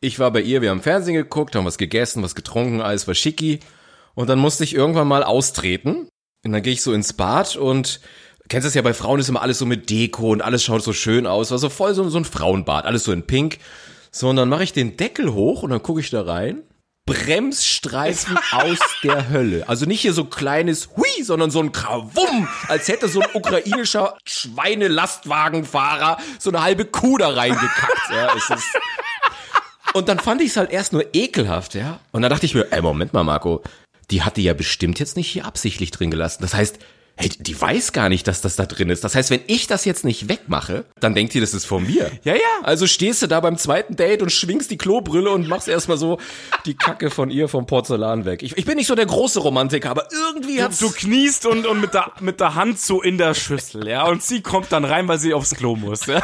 Ich war bei ihr, wir haben Fernsehen geguckt, haben was gegessen, was getrunken, alles war schicki. Und dann musste ich irgendwann mal austreten. Und dann gehe ich so ins Bad und kennst das ja bei Frauen ist immer alles so mit Deko und alles schaut so schön aus. Also voll so, so ein Frauenbad, alles so in Pink. So, und dann mache ich den Deckel hoch und dann gucke ich da rein. Bremsstreifen aus der Hölle. Also nicht hier so kleines Hui, sondern so ein Krawum, als hätte so ein ukrainischer Schweinelastwagenfahrer so eine halbe Kuh da reingekackt. Ja, es ist und dann fand ich es halt erst nur ekelhaft, ja. Und dann dachte ich mir, ey, Moment mal, Marco, die hat die ja bestimmt jetzt nicht hier absichtlich drin gelassen. Das heißt, hey, die weiß gar nicht, dass das da drin ist. Das heißt, wenn ich das jetzt nicht wegmache, dann denkt die, das ist von mir. Ja, ja. Also stehst du da beim zweiten Date und schwingst die Klobrille und machst erstmal so die Kacke von ihr vom Porzellan weg. Ich, ich bin nicht so der große Romantiker, aber irgendwie hat's... Du kniest und, und mit, der, mit der Hand so in der Schüssel, ja. Und sie kommt dann rein, weil sie aufs Klo muss, ja.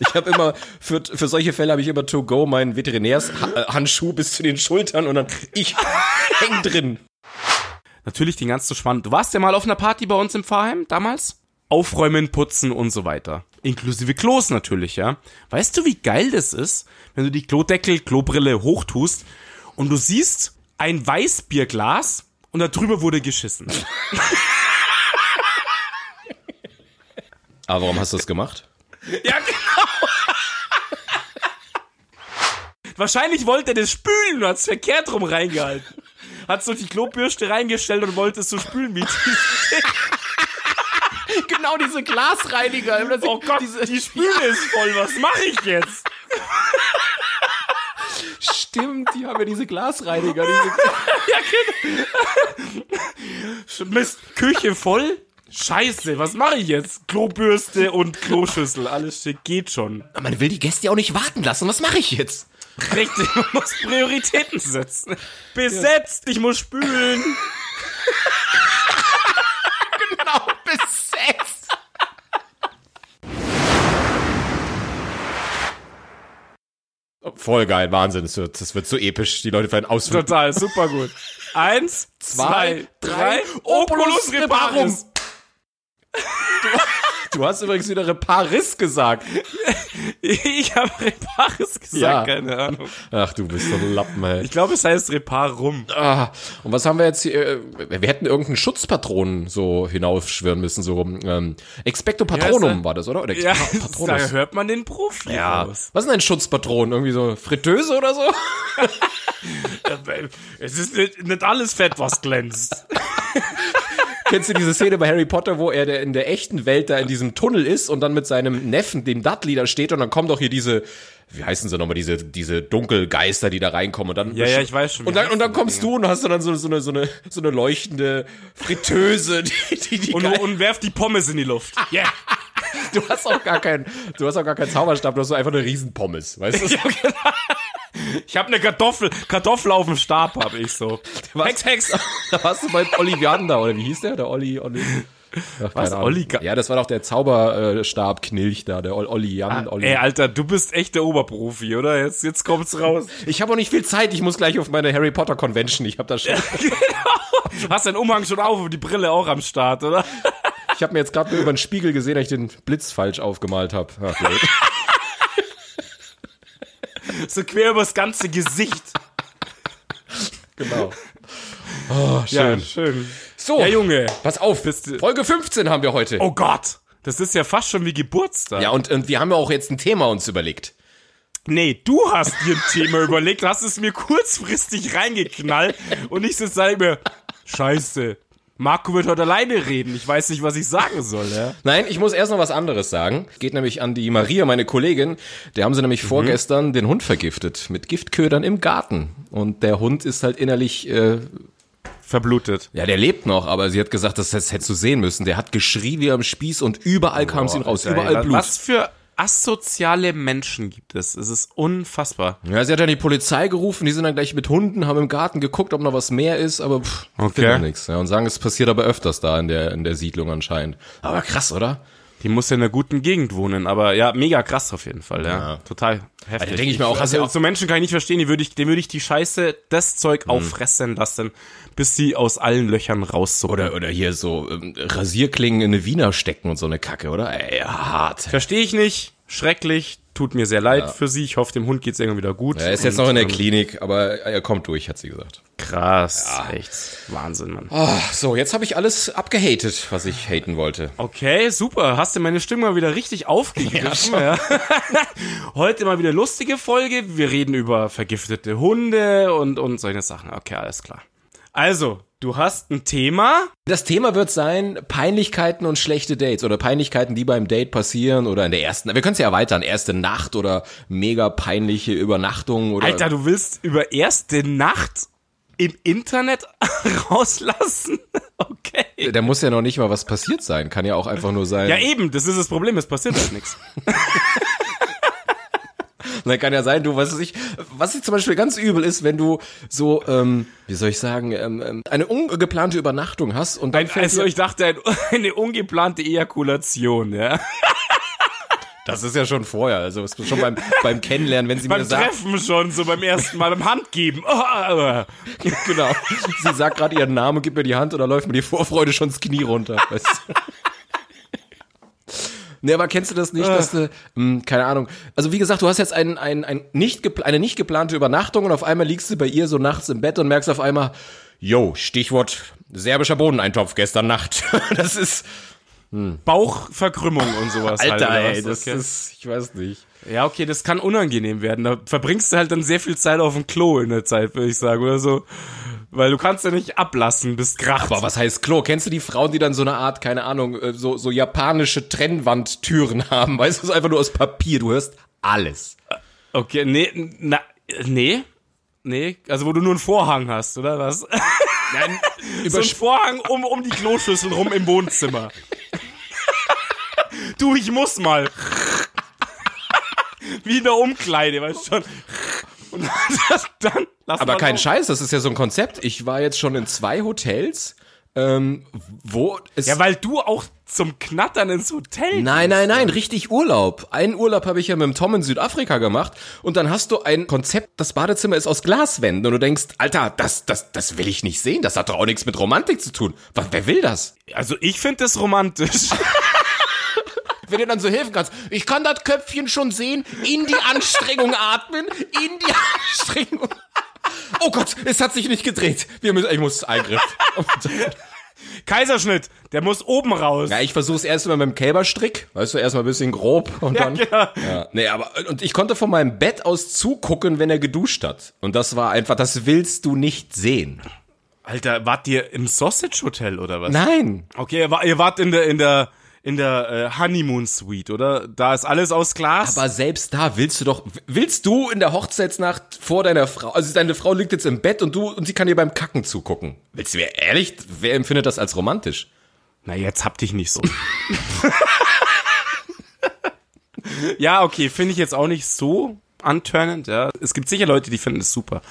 Ich habe immer, für, für solche Fälle habe ich immer to go meinen Veterinärshandschuh bis zu den Schultern und dann ich häng drin. Natürlich den ganzen spannend. Du warst ja mal auf einer Party bei uns im Pfarrheim damals? Aufräumen, putzen und so weiter. Inklusive Klos natürlich, ja. Weißt du, wie geil das ist, wenn du die Klodeckel, Klobrille hochtust und du siehst ein Weißbierglas und da drüber wurde geschissen. Aber warum hast du das gemacht? Ja, genau. Wahrscheinlich wollte er das spülen und hat es verkehrt rum reingehalten. Hat so die Klobürste reingestellt und wollte es so spülen wie genau diese Glasreiniger. Oh Gott, diese, die Spüle ist voll. Was mache ich jetzt? Stimmt, die haben ja diese Glasreiniger. Diese ja, genau. Mist, Küche voll. Scheiße, was mache ich jetzt? Klobürste und Kloschüssel, alles schick, geht schon. Man will die Gäste ja auch nicht warten lassen. Was mache ich jetzt? Richtig, man muss Prioritäten setzen. Besetzt, ich muss spülen. genau, besetzt. Voll geil, Wahnsinn. Das wird, das wird so episch. Die Leute werden ausflippen. Total, super gut. Eins, zwei, drei, Opulus Reparum. Du, du, hast übrigens wieder Reparis gesagt. Ich habe Reparis gesagt, ja. keine Ahnung. Ach, du bist so ein Lappen, ey. Ich glaube, es heißt Reparum. Ah, und was haben wir jetzt hier? Wir hätten irgendeinen Schutzpatronen so hinaufschwören müssen, so ähm, Expecto Patronum ja, war das, oder? oder ja, da hört man den Profi ja. Aus. Was ist denn ein Schutzpatron? Irgendwie so Fritteuse oder so? es ist nicht, nicht alles Fett, was glänzt. Kennst du diese Szene bei Harry Potter, wo er in der echten Welt da in diesem Tunnel ist und dann mit seinem Neffen, dem Dudley, da steht und dann kommen doch hier diese, wie heißen sie nochmal, diese, diese Dunkelgeister, die da reinkommen und dann. Ja, ja, ich weiß schon. Und dann, und dann kommst du und hast du dann so, so eine, so eine, so eine leuchtende Fritteuse, die, die, die und, und werft die Pommes in die Luft. Ja. Yeah. Du hast auch gar keinen, du hast auch gar keinen Zauberstab, du hast so einfach eine Riesenpommes, weißt du? Ja, genau. Ich habe eine Kartoffel, Kartoffel auf dem Stab, habe ich so. Hex, Hex. Da warst du bei Ollivander, oder wie hieß der? Der Olli, Olli. Ach, Was, Olli? Ja, das war doch der Zauberstab-Knilch da, der Olli Jan. Ah, Olli. Ey, Alter, du bist echt der Oberprofi, oder? Jetzt, jetzt kommt's raus. Ich habe auch nicht viel Zeit, ich muss gleich auf meine Harry Potter Convention. Ich habe da schon. Genau. Du hast deinen Umhang schon auf und die Brille auch am Start, oder? Ich habe mir jetzt gerade über den Spiegel gesehen, dass ich den Blitz falsch aufgemalt habe. so quer übers ganze Gesicht. Genau. Oh, schön. Ja, schön. So, ja, Junge, pass auf. Folge 15 haben wir heute. Oh Gott, das ist ja fast schon wie Geburtstag. Ja, und, und wir haben ja auch jetzt ein Thema uns überlegt. Nee, du hast dir ein Thema überlegt, hast es mir kurzfristig reingeknallt und ich sitze mir, scheiße, Marco wird heute alleine reden. Ich weiß nicht, was ich sagen soll. Ja? Nein, ich muss erst noch was anderes sagen. Geht nämlich an die Maria, meine Kollegin. Der haben sie nämlich mhm. vorgestern den Hund vergiftet mit Giftködern im Garten. Und der Hund ist halt innerlich äh, verblutet. Ja, der lebt noch, aber sie hat gesagt, das, das hättest du sehen müssen. Der hat geschrien wie am Spieß und überall kam es ihn raus, überall Blut. Was für asoziale Menschen gibt es. Es ist unfassbar. Ja, sie hat dann die Polizei gerufen, die sind dann gleich mit Hunden, haben im Garten geguckt, ob noch was mehr ist, aber pff, okay. nichts. Ja, und sagen, es passiert aber öfters da in der, in der Siedlung anscheinend. Aber krass, oder? Die muss ja in einer guten Gegend wohnen, aber ja, mega krass auf jeden Fall, ja. ja. Total heftig. Also, denke ich mir auch, also, so Menschen kann ich nicht verstehen, die würde ich, dem würde ich die Scheiße, das Zeug mhm. auffressen lassen, bis sie aus allen Löchern rauszucken. Oder, oder hier so ähm, Rasierklingen in eine Wiener stecken und so eine Kacke, oder? Ey, hart. Verstehe ich nicht. schrecklich, tut mir sehr leid für sie. Ich hoffe, dem Hund geht's irgendwie wieder gut. Er ist jetzt Und, noch in der ähm, Klinik, aber er kommt durch, hat sie gesagt. Krass, echt Wahnsinn, Mann. Ah, so, jetzt habe ich alles abgehatet, was ich haten wollte. Okay, super. Hast du meine Stimme mal wieder richtig aufgegriffen? Ja, Heute mal wieder lustige Folge. Wir reden über vergiftete Hunde und, und solche Sachen. Okay, alles klar. Also, du hast ein Thema. Das Thema wird sein Peinlichkeiten und schlechte Dates oder Peinlichkeiten, die beim Date passieren oder in der ersten, wir können es ja erweitern, erste Nacht oder mega peinliche Übernachtung oder Alter, du willst über erste Nacht im Internet rauslassen? Okay. da muss ja noch nicht mal was passiert sein, kann ja auch einfach nur sein. Ja, eben, das ist das Problem, es passiert halt nichts. Dann kann ja sein, du, was ich, was ich zum Beispiel ganz übel ist, wenn du so, ähm, wie soll ich sagen, ähm, ähm, eine ungeplante Übernachtung hast und dann Ein, also ich dachte, ein, eine ungeplante Ejakulation, ja. das ist ja schon vorher, also schon beim, beim Kennenlernen, wenn sie mir Beim sagt, Treffen schon, so beim ersten Mal beim Handgeben. Oh, genau, sie sagt gerade ihren Namen, gibt mir die Hand und da läuft mir die Vorfreude schon das Knie runter. Weißt du? Nee, aber kennst du das nicht, dass du, mh, keine Ahnung, also wie gesagt, du hast jetzt ein, ein, ein nicht eine nicht geplante Übernachtung und auf einmal liegst du bei ihr so nachts im Bett und merkst auf einmal, yo, Stichwort serbischer Bohneneintopf gestern Nacht. Das ist, Bauchverkrümmung und sowas. Alter, halt, ey, das Okay. ist, ich weiß nicht. Ja, okay, das kann unangenehm werden. Da verbringst du halt dann sehr viel Zeit auf dem Klo in der Zeit, würde ich sagen, oder so. Weil du kannst ja nicht ablassen, bist kracht. Aber was heißt Klo? Kennst du die Frauen, die dann so eine Art, keine Ahnung, äh, so, so japanische Trennwandtüren haben? Weißt du, es ist einfach nur aus Papier, du hörst alles. Okay, nee, na, nee, nee, also wo du nur einen Vorhang hast, oder was? Nein, so ein Vorhang um, um die Kloschüssel rum im Wohnzimmer. du, ich muss mal. Wie in der Umkleide, weißt du schon. Und dann lass Aber kein los. Scheiß, das ist ja so ein Konzept. Ich war jetzt schon in zwei Hotels, ähm, wo es. Ja, weil du auch zum Knattern ins Hotel Nein, nein, nein, richtig Urlaub. Einen Urlaub habe ich ja mit dem Tom in Südafrika gemacht und dann hast du ein Konzept, das Badezimmer ist aus Glaswänden und du denkst, Alter, das, das, das will ich nicht sehen, das hat doch auch nichts mit Romantik zu tun. Was, wer will das? Also ich finde das romantisch. Wenn du dann so helfen kannst, ich kann das Köpfchen schon sehen, in die Anstrengung atmen, in die Anstrengung. Oh Gott, es hat sich nicht gedreht. Wir müssen, ich muss Eingriff. Kaiserschnitt, der muss oben raus. Ja, ich versuch's erst mal mit dem Kälberstrick, weißt du, erstmal ein bisschen grob und Ja, dann. genau. Ja, nee, aber und ich konnte von meinem Bett aus zugucken, wenn er geduscht hat. Und das war einfach, das willst du nicht sehen. Alter, wart ihr im Sausage Hotel oder was? Nein. Okay, ihr wart in der in der in der äh, Honeymoon Suite, oder? Da ist alles aus Glas. Aber selbst da willst du doch, willst du in der Hochzeitsnacht vor deiner Frau, also deine Frau liegt jetzt im Bett und du, und sie kann dir beim Kacken zugucken. Willst du mir ehrlich, wer empfindet das als romantisch? Na, jetzt hab dich nicht so. ja, okay, finde ich jetzt auch nicht so antörnend, ja. Es gibt sicher Leute, die finden es super.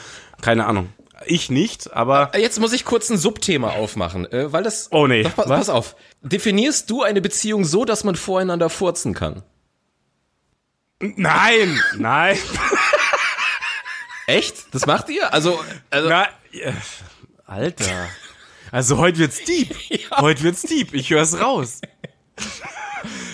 Keine Ahnung. Ich nicht, aber Jetzt muss ich kurz ein Subthema aufmachen, äh, weil das. Oh nee, Doch, pass, pass auf. Definierst du eine Beziehung so, dass man voreinander furzen kann? nein, nein, Echt? Das macht ihr? Also, also na, äh, Alter. Also heute wird's deep. Heute wird's deep. Ich hör's raus.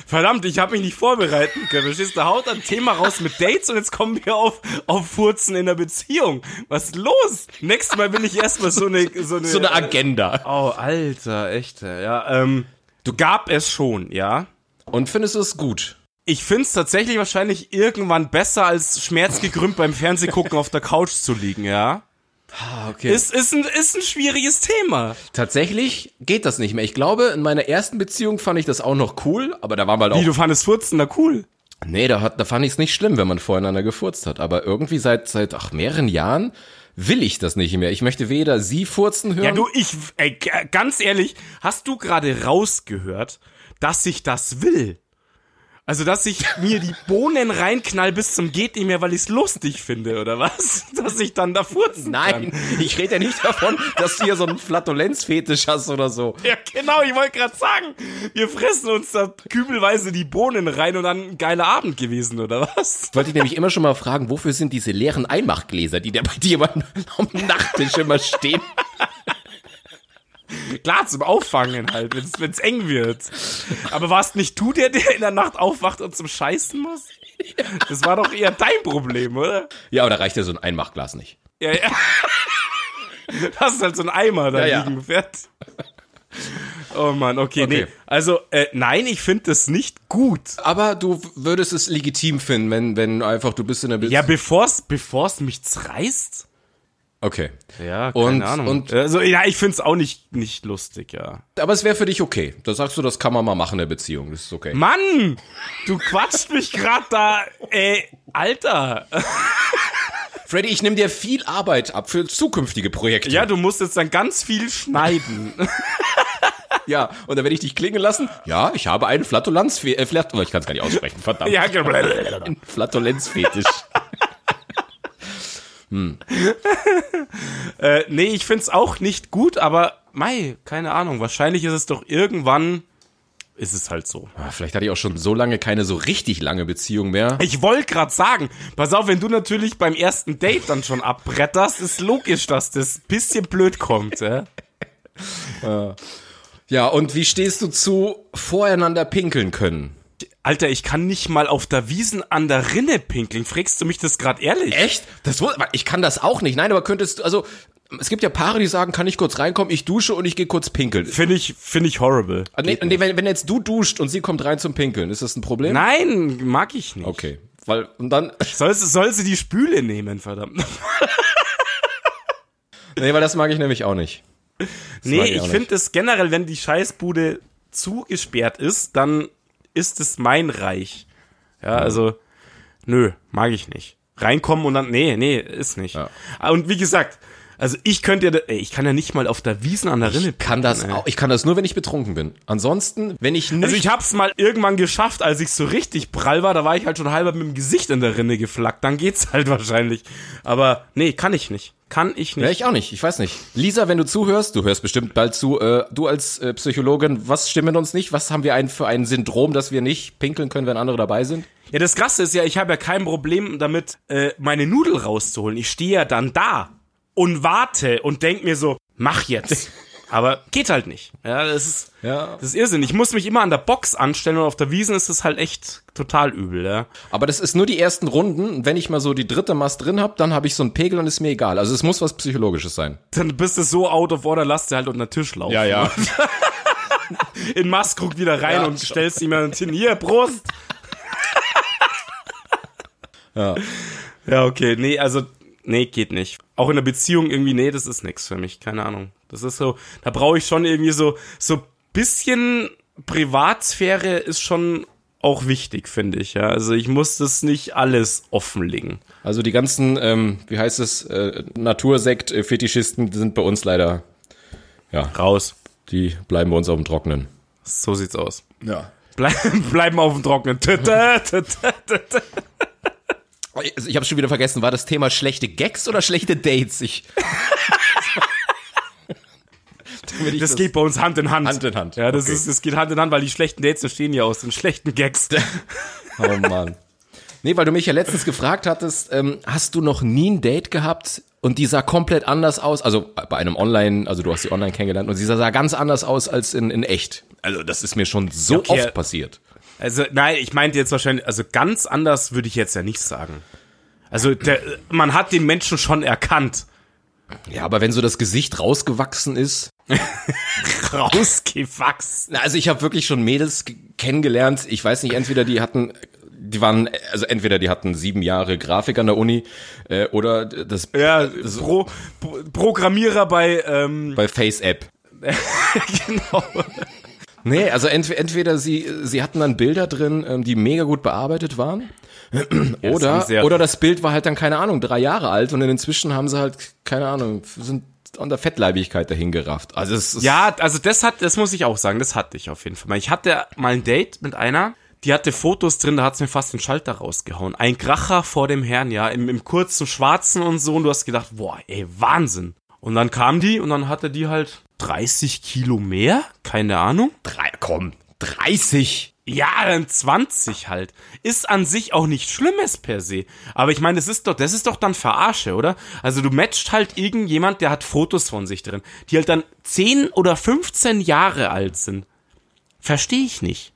Verdammt, ich habe mich nicht vorbereiten können. Verstehst du, da haut ein Thema raus mit Dates und jetzt kommen wir auf, auf Furzen in der Beziehung. Was ist los? Nächstes Mal will ich erstmal so eine, so eine, so eine Agenda. Oh, Alter, echt, ja. Ähm, du gab es schon, ja. Und findest du es gut? Ich find's tatsächlich wahrscheinlich irgendwann besser, als schmerzgekrümmt beim Fernsehgucken auf der Couch zu liegen, ja. Ah, okay. Ist, ist, ein, ist ein schwieriges Thema. Tatsächlich geht das nicht mehr. Ich glaube, in meiner ersten Beziehung fand ich das auch noch cool, aber da war mal auch. Wie, du fandest Furzen da cool? Nee, da, hat, da fand ich es nicht schlimm, wenn man voreinander gefurzt hat. Aber irgendwie seit, seit ach, mehreren Jahren will ich das nicht mehr. Ich möchte weder sie furzen hören. Ja, du, ich, ey, g- ganz ehrlich, hast du gerade rausgehört, dass ich das will? Also, dass ich mir die Bohnen reinknall bis zum geht nicht mehr, weil ich's lustig finde, oder was? Dass ich dann da furzen Nein, kann. ich rede ja nicht davon, dass du hier so einen Flatulenzfetisch hast oder so. Ja, genau, ich wollte gerade sagen, wir fressen uns da kübelweise die Bohnen rein und dann ein geiler Abend gewesen, oder was? Wollte ich nämlich immer schon mal fragen, wofür sind diese leeren Einmachgläser, die da bei dir am Nachttisch immer stehen? Klar, zum Auffangen halt, wenn's, wenn's eng wird. Aber warst nicht du der, der in der Nacht aufwacht und zum Scheißen muss? Das war doch eher dein Problem, oder? Ja, aber da reicht ja so ein Einmachglas nicht. Ja, ja. Das ist halt so ein Eimer da Ja, ja. liegen, fährt. Oh Mann, okay, Okay. nee. Also, äh, nein, ich finde das nicht gut. Aber du würdest es legitim finden, wenn, wenn einfach du bist in der Beziehung. Ja, bevor's, bevor's mich zerreißt? Okay. Ja, keine Und- Ahnung. und- also, ja, ich find's auch nicht, nicht lustig, ja. Aber es wäre für dich okay. Da sagst du, das kann man mal machen in der Beziehung. Das ist okay. Mann! Du quatscht mich grad da, ey, Alter. Freddy, ich nehme dir viel Arbeit ab für zukünftige Projekte. Ja, du musst jetzt dann ganz viel schneiden. ja. Und dann werde ich dich klingen lassen. Ja, ich habe einen Flatulenz, äh, Flat, oh, ich kann es gar nicht aussprechen, verdammt. ja, genau. Ein Flatulenzfetisch. Äh, nee, ich find's auch nicht gut, aber mei, keine Ahnung. Wahrscheinlich ist es doch irgendwann, ist es halt so. Ah, Vielleicht hatte ich auch schon so lange keine so richtig lange Beziehung mehr. Ich wollte gerade sagen, pass auf, wenn du natürlich beim ersten Date dann schon abbretterst, ist logisch, dass das bisschen blöd kommt. Ja? Ja, und wie stehst du zu voreinander pinkeln können? Alter, ich kann nicht mal auf der Wiesen an der Rinne pinkeln. Fragst du mich das gerade ehrlich? Echt? Das ich kann das auch nicht. Nein, aber könntest du, also, es gibt ja Paare, die sagen, kann ich kurz reinkommen, ich dusche und ich gehe kurz pinkeln. Finde ich, finde ich horrible. Ah, Nee, nee, wenn, wenn jetzt du duscht und sie kommt rein zum Pinkeln, ist das ein Problem? Nein, mag ich nicht. Okay. Weil, und dann, Soll, sie- soll sie die Spüle nehmen, verdammt. nee, weil das mag ich nämlich auch nicht. Das Nee, ich auch finde es generell, wenn die Scheißbude zugesperrt ist, dann ist es mein Reich. Ja, also, nö, mag ich nicht. Reinkommen und dann, nee, nee, ist nicht. Ja. Und wie gesagt, also ich könnte ja, ey, ich kann ja nicht mal auf der Wiesen an der Rinne Kann das ey. auch, ich kann das nur, wenn ich betrunken bin. Ansonsten, wenn ich nicht, Also ich hab's mal irgendwann geschafft, als ich so richtig prall war, da war ich halt schon halber mit dem Gesicht in der Rinne geflackt, dann geht's halt wahrscheinlich. Aber nee, kann ich nicht. Kann ich Ja, nicht. ich auch nicht. Ich weiß nicht. Lisa, wenn du zuhörst, du hörst bestimmt bald zu, äh, du als äh, Psychologin, was stimmt mit uns nicht? Was haben wir ein, für ein Syndrom, dass wir nicht pinkeln können, wenn andere dabei sind? Ja, das Krasse ist ja, ich habe ja kein Problem damit, äh, meine Nudel rauszuholen. Ich stehe ja dann da und warte und denk mir so, mach jetzt. Aber geht halt nicht. Ja, das ist, Ja. das ist Irrsinn. Ich muss mich immer an der Box anstellen und auf der Wiesen ist es halt echt total übel, ja. Aber das ist nur die ersten Runden. Und wenn ich mal so die dritte Mast drin hab, dann habe ich so einen Pegel und ist mir egal. Also es muss was Psychologisches sein. Dann bist du so out of order, lass dir halt unter den Tisch laufen. ja. In Mask guckt wieder rein Ja. und stellst ihm dann hin, hier, Brust. Ja. Ja, okay. Nee, also, nee, geht nicht. Auch in der Beziehung irgendwie, nee, das ist nix für mich. Keine Ahnung. Das ist so, da brauche ich schon irgendwie so, so bisschen Privatsphäre ist schon auch wichtig, finde ich, ja. Also ich muss das nicht alles offenlegen. Also die ganzen, ähm, wie heißt es, äh, Natursekt-Fetischisten sind bei uns leider, ja, Raus. die bleiben bei uns auf dem Trockenen. So sieht's aus. Ja. Bleib, bleiben auf dem Trocknen. Ich habe schon wieder vergessen, war das Thema schlechte Gags oder schlechte Dates? Ich, ich Das geht bei uns Hand in Hand. Hand in Hand. Ja, das Okay. ist, das geht Hand in Hand, weil die schlechten Dates entstehen ja aus den schlechten Gags. Oh Mann. Nee, weil du mich ja letztens gefragt hattest, ähm, hast du noch nie ein Date gehabt und die sah komplett anders aus? Also bei einem Online, also du hast sie online kennengelernt und sie sah ganz anders aus als in, in echt. Also das ist mir schon so Okay. oft passiert. Also, nein, ich meinte jetzt wahrscheinlich, also ganz anders würde ich jetzt ja nicht sagen. Also, der, man hat den Menschen schon erkannt. Ja, aber wenn so das Gesicht rausgewachsen ist. Rausgewachsen. Na, also ich habe wirklich schon Mädels kennengelernt. Ich weiß nicht, entweder die hatten, die waren, also entweder die hatten sieben Jahre Grafik an der Uni äh, oder das Ja, Pro, Pro, Programmierer bei, ähm, bei Face App. genau. Nee, also entweder, entweder sie, sie hatten dann Bilder drin, ähm, die mega gut bearbeitet waren. oder, sehr- oder das Bild war halt dann, keine Ahnung, drei Jahre alt und inzwischen haben sie halt, keine Ahnung, sind an der Fettleibigkeit dahin gerafft. Also es ist, Ja, also das hat, das muss ich auch sagen, das hatte ich auf jeden Fall. Ich hatte mal ein Date mit einer, die hatte Fotos drin, da hat's mir fast den Schalter rausgehauen. Ein Kracher vor dem Herrn, ja, im, im kurzen Schwarzen und so, und du hast gedacht, boah, ey, Wahnsinn. Und dann kam die und dann hatte die halt 30 Kilo mehr, keine Ahnung. drei, komm, 30. Ja, dann 20 halt. Ist an sich auch nichts Schlimmes per se. Aber ich meine, das ist doch, das ist doch dann Verarsche, oder? Also du matcht halt irgendjemand, der hat Fotos von sich drin, die halt dann 10 oder 15 Jahre alt sind. Verstehe ich nicht.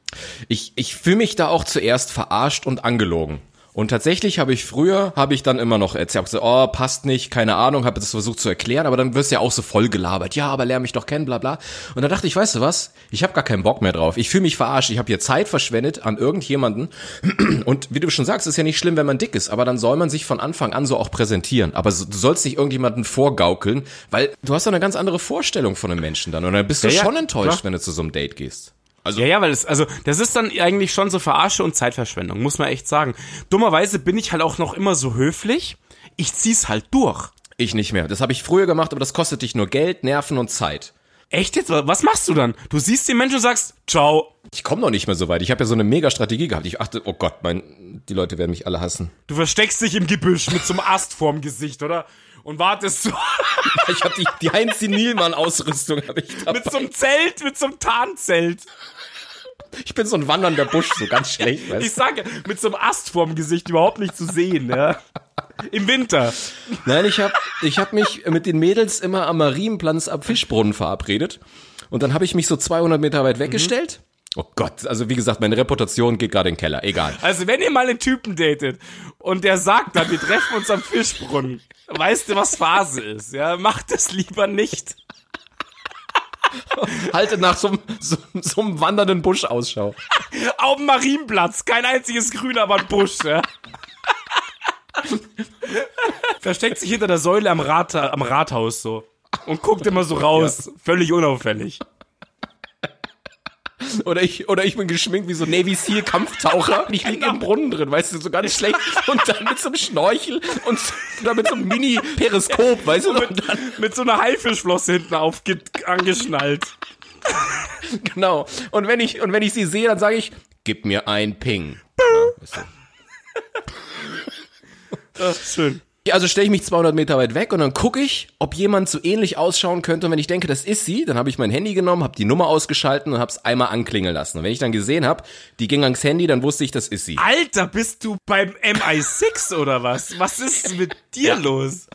Ich, ich fühle mich da auch zuerst verarscht und angelogen. Und tatsächlich habe ich früher, habe ich dann immer noch erzählt, gesagt, oh, passt nicht, keine Ahnung, habe das versucht zu erklären, aber dann wirst du ja auch so voll gelabert. Ja, aber lerne mich doch kennen, bla bla. Und dann dachte ich, weißt du was, ich habe gar keinen Bock mehr drauf. Ich fühle mich verarscht, ich habe hier Zeit verschwendet an irgendjemanden. Und wie du schon sagst, ist ja nicht schlimm, wenn man dick ist, aber dann soll man sich von Anfang an so auch präsentieren. Aber du sollst nicht irgendjemanden vorgaukeln, weil du hast doch eine ganz andere Vorstellung von einem Menschen dann. Und dann bist du Ja, ja, schon enttäuscht, klar. wenn du zu so einem Date gehst. Ja, ja, weil es, also, das ist dann eigentlich schon so Verarsche und Zeitverschwendung, muss man echt sagen. Dummerweise bin ich halt auch noch immer so höflich. Ich zieh's halt durch. Ich nicht mehr. Das habe ich früher gemacht, aber das kostet dich nur Geld, Nerven und Zeit. Echt jetzt? Was machst du dann? Du siehst den Menschen und sagst, ciao. Ich komme noch nicht mehr so weit. Ich habe ja so eine mega Strategie gehabt. Ich achte, oh Gott, mein, die Leute werden mich alle hassen. Du versteckst dich im Gebüsch mit so einem Ast vorm Gesicht, oder? Und wartest so Ich habe die, die Heinz Nilmann-Ausrüstung habe ich da. mit so einem Zelt, mit so einem Tarnzelt. Ich bin so ein wandernder Busch, so ganz schlecht. Ich Weißt? du? sage, mit so einem Ast vorm Gesicht überhaupt nicht zu sehen, ja. Im Winter. Nein, ich habe ich hab mich mit den Mädels immer am Marienplatz am Fischbrunnen verabredet. Und dann habe ich mich so 200 Meter weit weggestellt. Oh Gott, also wie gesagt, meine Reputation geht gerade in den Keller. Egal. Also, wenn ihr mal einen Typen datet und der sagt dann, wir treffen uns am Fischbrunnen, weißt du, was Phase ist, ja? Macht es lieber nicht. Haltet nach so, einem- so, so einem wandernden Busch Ausschau. Auf dem Marienplatz, kein einziges Grün, aber ein Busch, ja. Versteckt sich hinter der Säule am, Rat, am Rathaus so und guckt immer so raus, völlig unauffällig. Oder ich, oder ich bin geschminkt wie so Navy Seal Kampftaucher. Und ich liege im Brunnen drin, weißt du, so ganz schlecht. Und dann mit so einem Schnorchel und oder mit so einem Mini-Periskop, weißt du, und dann, Mit so einer Haifischflosse hinten aufge angeschnallt. genau. Und wenn ich, und wenn ich sie sehe, dann sage ich, gib mir ein Ping. Ja, weißt du. schön. Also stelle ich mich 200 Meter weit weg und dann gucke ich, ob jemand so ähnlich ausschauen könnte. Und wenn ich denke, das ist sie, dann habe ich mein Handy genommen, habe die Nummer ausgeschalten und habe es einmal anklingeln lassen. Und wenn ich dann gesehen habe, die ging ans Handy, dann wusste ich, das ist sie. Alter, bist du beim MI6 oder was? Was ist mit dir los?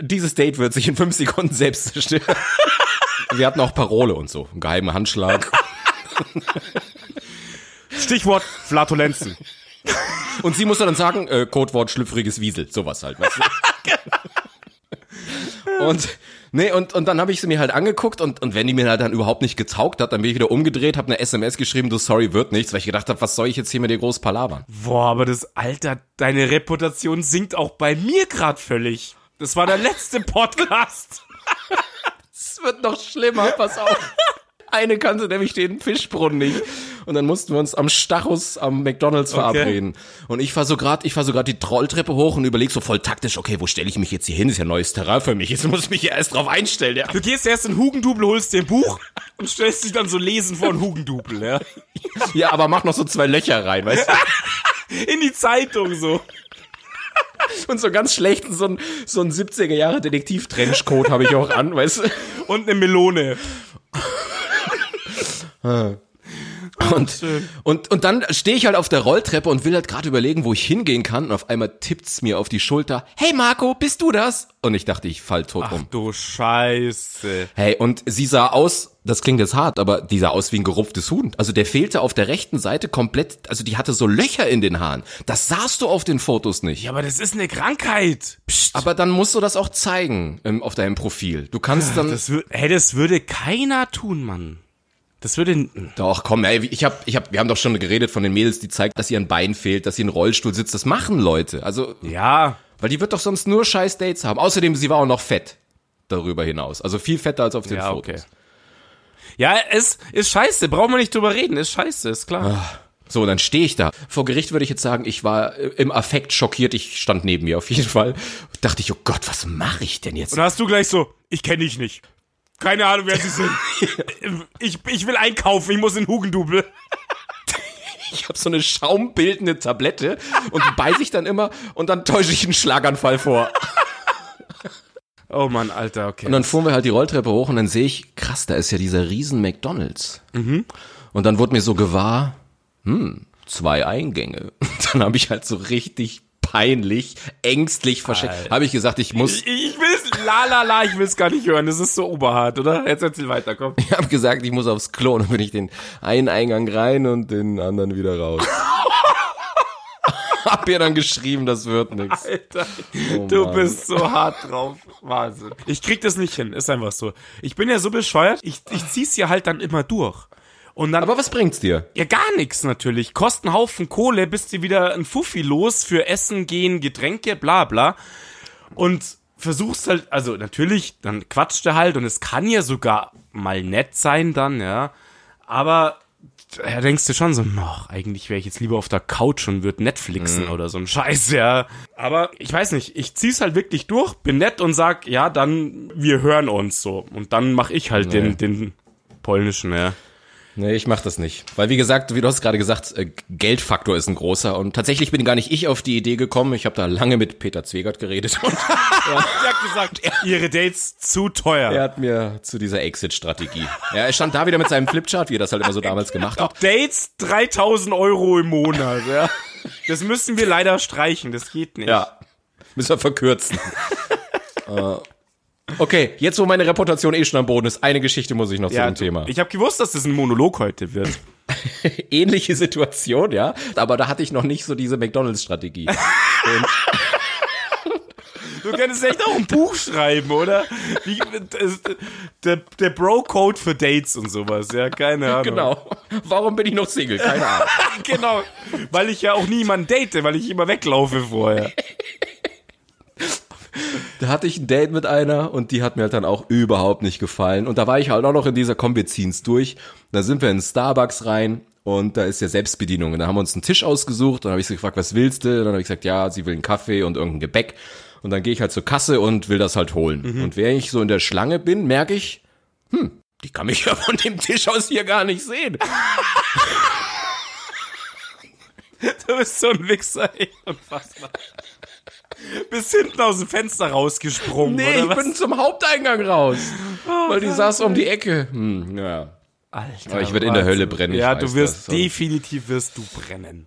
Dieses Date wird sich in fünf Sekunden selbst zerstören. Wir hatten auch Parole und so, einen geheimen Handschlag. Stichwort Flatulenzen. Und sie musste dann sagen, äh, Codewort schlüpfriges Wiesel, sowas halt, weißt du? Und nee, und, und dann habe ich sie mir halt angeguckt und, und wenn die mir halt dann überhaupt nicht getaugt hat, dann bin ich wieder umgedreht, habe eine SMS geschrieben, du sorry, wird nichts, weil ich gedacht habe, was soll ich jetzt hier mit dir groß palabern? Boah, aber das, Alter, deine Reputation sinkt auch bei mir grad völlig. Das war der letzte Podcast. Es wird noch schlimmer, pass auf. Eine kannte nämlich den Fischbrunnen nicht. Und dann mussten wir uns am Stachus am McDonalds verabreden. Und ich fahr so grad, ich fahr so grad die Trolltreppe hoch und überleg so voll taktisch, okay, wo stelle ich mich jetzt hier hin? Ist ja neues Terrain für mich. Jetzt muss ich mich ja erst drauf einstellen, ja. Du gehst erst in Hugendubel, holst dir ein Buch und stellst dich dann so lesen vor ein Hugendubel, ja. Ja, aber mach noch so zwei Löcher rein, weißt du? In die Zeitung so. Und so ganz schlechten, so ein, so ein 70er Jahre Detektiv-Trenchcoat habe ich auch an, weißt du? Und eine Melone. Und, und, und dann stehe ich halt auf der Rolltreppe und will halt gerade überlegen, wo ich hingehen kann. Und auf einmal tippt's mir auf die Schulter. Hey Marco, bist du das? Und ich dachte, ich fall tot um. Du Scheiße. Hey, und sie sah aus, das klingt jetzt hart, aber die sah aus wie ein gerupftes Huhn. Also der fehlte auf der rechten Seite komplett, also die hatte so Löcher in den Haaren. Das sahst du auf den Fotos nicht. Ja, aber das ist eine Krankheit. Psst. Aber dann musst du das auch zeigen ähm, auf deinem Profil. Du kannst dann. Das, hey, das würde keiner tun, Mann. Das würde. Doch, komm, ey, ich hab, ich hab, wir haben doch schon geredet von den Mädels, die zeigt, dass ihr ein Bein fehlt, dass sie in Rollstuhl sitzt. Das machen Leute. Also, Ja. weil die wird doch sonst nur scheiß Dates haben. Außerdem, sie war auch noch fett darüber hinaus. Also viel fetter als auf den Ja, Fotos. okay. Ja, es ist scheiße. Brauchen wir nicht drüber reden. Ist scheiße, ist klar. So, und dann stehe ich da. Vor Gericht würde ich jetzt sagen, ich war äh, im Affekt schockiert. Ich stand neben mir auf jeden Fall. Dachte ich, oh Gott, was mache ich denn jetzt? Und da hast du gleich so, ich kenne dich nicht. Keine Ahnung, wer sie sind. ich, ich will einkaufen, ich muss in Hugendubel. Ich habe so eine schaumbildende Tablette und die beiße ich dann immer und dann täusche ich einen Schlaganfall vor. Oh Mann, Alter, okay. Und dann fuhren wir halt die Rolltreppe hoch und dann sehe ich, krass, da ist ja dieser riesen McDonalds. Und dann wurde mir so gewahr, hm, zwei Eingänge. Dann habe ich halt so richtig peinlich, ängstlich verschreckt. Habe ich gesagt, ich muss, ich, ich will's, la la la, ich will's gar nicht hören. Das ist so oberhart, oder? Jetzt erzähl weiter, komm. ich habe gesagt, ich muss aufs Klo. Und dann bin ich den einen Eingang rein und den anderen wieder raus. hab ihr dann geschrieben, das wird nix. Alter, Oh du Mann. bist so hart drauf. Wahnsinn. Ich krieg das nicht hin, ist einfach so. Ich bin ja so bescheuert, ich, ich zieh's ja halt dann immer durch. Und dann Aber was bringt's dir? Ja, gar nichts natürlich. Kosten Haufen Kohle, bist du wieder ein Fuffi los für Essen, Gehen, Getränke, bla bla. Und versuchst halt, also natürlich, dann quatscht er halt und es kann ja sogar mal nett sein dann, ja. Aber da denkst du schon so, ach, eigentlich wäre ich jetzt lieber auf der Couch und würde Netflixen oder so ein Scheiß, ja. Aber ich weiß nicht, ich zieh's halt wirklich durch, bin nett und sag, ja, dann, wir hören uns so. Und dann mach ich halt den, den polnischen, ja. Nee, ich mach das nicht. Weil wie gesagt, wie du hast gerade gesagt, äh, Geldfaktor ist ein großer und tatsächlich bin gar nicht ich auf die Idee gekommen. Ich habe da lange mit Peter Zwegert geredet und Er hat gesagt, ihre Dates zu teuer. er hat mir zu dieser Exit-Strategie. Ja, er stand da wieder mit seinem Flipchart, wie er das halt immer so damals gemacht hat. Dates 3000 Euro im Monat, ja. Das müssen wir leider streichen, das geht nicht. Ja, müssen wir verkürzen. Äh, okay, jetzt wo meine Reputation eh schon am Boden ist, eine Geschichte muss ich noch zu Ja, dem Thema. Ich habe gewusst, dass das ein Monolog heute wird. Ähnliche Situation, ja, aber da hatte ich noch nicht so diese McDonalds-Strategie. Du könntest echt auch ein Buch schreiben, oder? Wie, das- der der Bro-Code für Dates und sowas, ja, keine Ahnung. genau. Warum bin ich noch Single? Keine Ahnung. genau. Weil ich ja auch niemanden date, weil ich immer weglaufe vorher. Da hatte ich ein Date mit einer und die hat mir halt dann auch überhaupt nicht gefallen. Und da war ich halt auch noch in dieser Komm, wir ziehen's durch. Da sind wir in Starbucks rein und da ist ja Selbstbedienung. Und da haben wir uns einen Tisch ausgesucht und habe ich sie gefragt, was willst du? Und dann habe ich gesagt, ja, sie will einen Kaffee und irgendein Gebäck. Und dann gehe ich halt zur Kasse und will das halt holen. Und während ich so in der Schlange bin, merke ich, hm, die kann mich ja von dem Tisch aus hier gar nicht sehen. Du bist so ein Wichser, ey. Unfassbar. Bist hinten aus dem Fenster rausgesprungen, Nee, ich was? bin zum Haupteingang raus. weil die saß um die Ecke. Hm, ja. Alter, Aber ich werd in der. Hölle brennen, Ja, du wirst, das. definitiv wirst du brennen.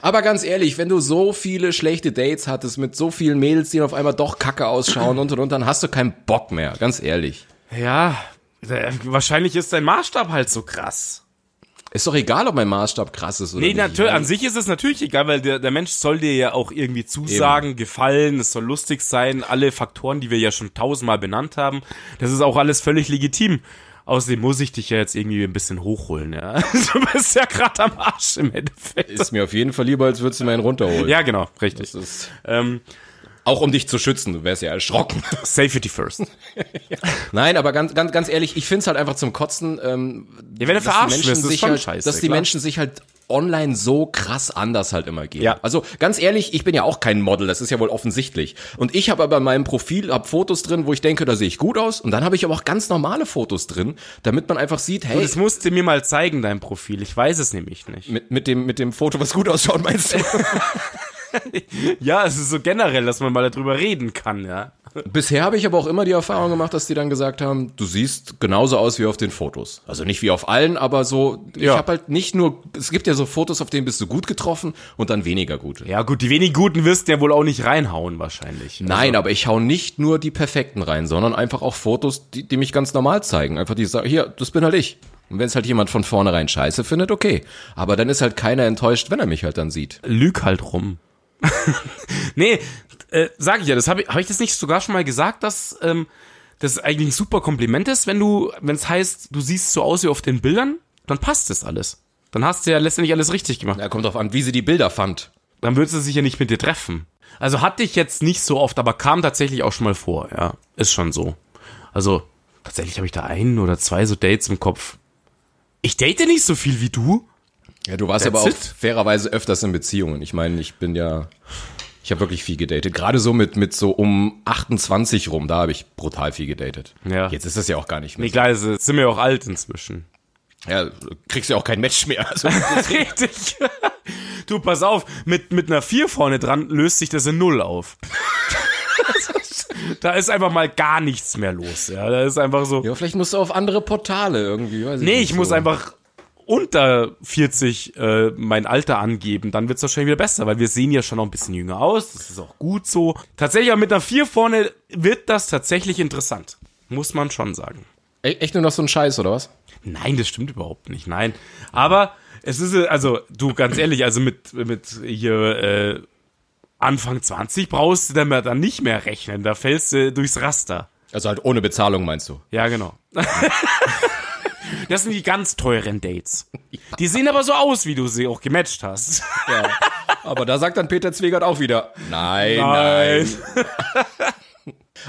Aber ganz ehrlich, wenn du so viele schlechte Dates hattest mit so vielen Mädels, die auf einmal doch kacke ausschauen und und und, dann hast du keinen Bock mehr, ganz ehrlich. Ja, äh, wahrscheinlich ist dein Maßstab halt so krass. Ist doch egal, ob mein Maßstab krass ist oder Nee, nicht. natürlich, an sich ist es natürlich egal, weil der, der Mensch soll dir ja auch irgendwie zusagen, gefallen, es soll lustig sein, alle Faktoren, die wir ja schon tausendmal benannt haben, das ist auch alles völlig legitim. Außerdem muss ich dich ja jetzt irgendwie ein bisschen hochholen, ja. Du bist ja gerade am Arsch im Endeffekt. Ist mir auf jeden Fall lieber, als würdest du mir einen runterholen. Ja, genau, richtig. Das ist, Ähm, auch um dich zu schützen, du wärst ja erschrocken. Safety first. Nein, aber ganz, ganz, ganz ehrlich, ich find's halt einfach zum Kotzen, ähm, Ja, wenn du dass die verarscht Menschen wirst, ist sich schon halt, scheiße. dass die klar. Menschen sich halt online so krass anders halt immer geben. Ja. Also ganz ehrlich, ich bin ja auch kein Model, das ist ja wohl offensichtlich. Und ich habe aber in meinem Profil hab Fotos drin, wo ich denke, da sehe ich gut aus. Und dann habe ich aber auch ganz normale Fotos drin, damit man einfach sieht, hey, Das musst du mir mal zeigen, dein Profil. Ich weiß es nämlich nicht. mit, mit, dem, mit dem Foto, was gut ausschaut, meinst du? Ja, es ist so generell, dass man mal darüber reden kann, ja. Bisher habe ich aber auch immer die Erfahrung gemacht, dass die dann gesagt haben, du siehst genauso aus wie auf den Fotos. Also nicht wie auf allen, aber so, ich Ja. habe halt nicht nur, es gibt ja so Fotos, auf denen bist du gut getroffen und dann weniger gute. Ja, gut, die wenigen Guten wirst du ja wohl auch nicht reinhauen, wahrscheinlich. Nein, aber ich hau nicht nur die perfekten rein, sondern einfach auch Fotos, die, die mich ganz normal zeigen. Einfach die sagen, hier, das bin halt ich. Und wenn es halt jemand von vornherein scheiße findet, okay. Aber dann ist halt keiner enttäuscht, wenn er mich halt dann sieht. Lüg halt rum. nee, äh, sag ich ja, das habe ich, hab ich das nicht sogar schon mal gesagt, dass ähm, das eigentlich ein super Kompliment ist, wenn du, wenn es heißt, du siehst so aus wie auf den Bildern, dann passt das alles. Dann hast du ja letztendlich alles richtig gemacht. Ja, kommt drauf an, wie sie die Bilder fand. Dann würdest du sich ja nicht mit dir treffen. Also hatte ich jetzt nicht so oft, aber kam tatsächlich auch schon mal vor, ja. Ist schon so. Also, tatsächlich habe ich da ein oder zwei so Dates im Kopf. Ich date nicht so viel wie du. Ja, du warst That's aber auch it. fairerweise öfters in Beziehungen. Ich meine, ich bin ja, ich habe wirklich viel gedatet. Gerade so mit, mit so um 28 rum, da habe ich brutal viel gedatet. Ja. Jetzt ist das ja auch gar nicht mehr. Nee, klar, ist- sind wir auch alt inzwischen. Ja, du kriegst ja auch kein Match mehr. Also, Richtig. Du, pass auf, mit, mit einer 4 vorne dran löst sich das in Null auf. da ist einfach mal gar nichts mehr los. Ja, da ist einfach so. ja, vielleicht musst du auf andere Portale irgendwie. Weiß ich nee, nicht, ich muss so. einfach unter 40 äh, mein Alter angeben, dann wird's wahrscheinlich wieder besser, weil wir sehen ja schon noch ein bisschen jünger aus, das ist auch gut so. Tatsächlich, aber mit einer 4 vorne wird das tatsächlich interessant. Muss man schon sagen. E- Echt nur noch so ein Scheiß, oder was? Nein, das stimmt überhaupt nicht. Nein. Aber es ist, äh, also, du, ganz ehrlich, also mit, mit hier, äh, Anfang 20 brauchst du dann, dann nicht mehr rechnen, da fällst du durchs Raster. Also halt ohne Bezahlung meinst du? Ja, genau. Das sind die ganz teuren Dates. Die sehen aber so aus, wie du sie auch gematcht hast. Ja. Aber da sagt dann Peter Zwegert auch wieder, nein, nein. Nein.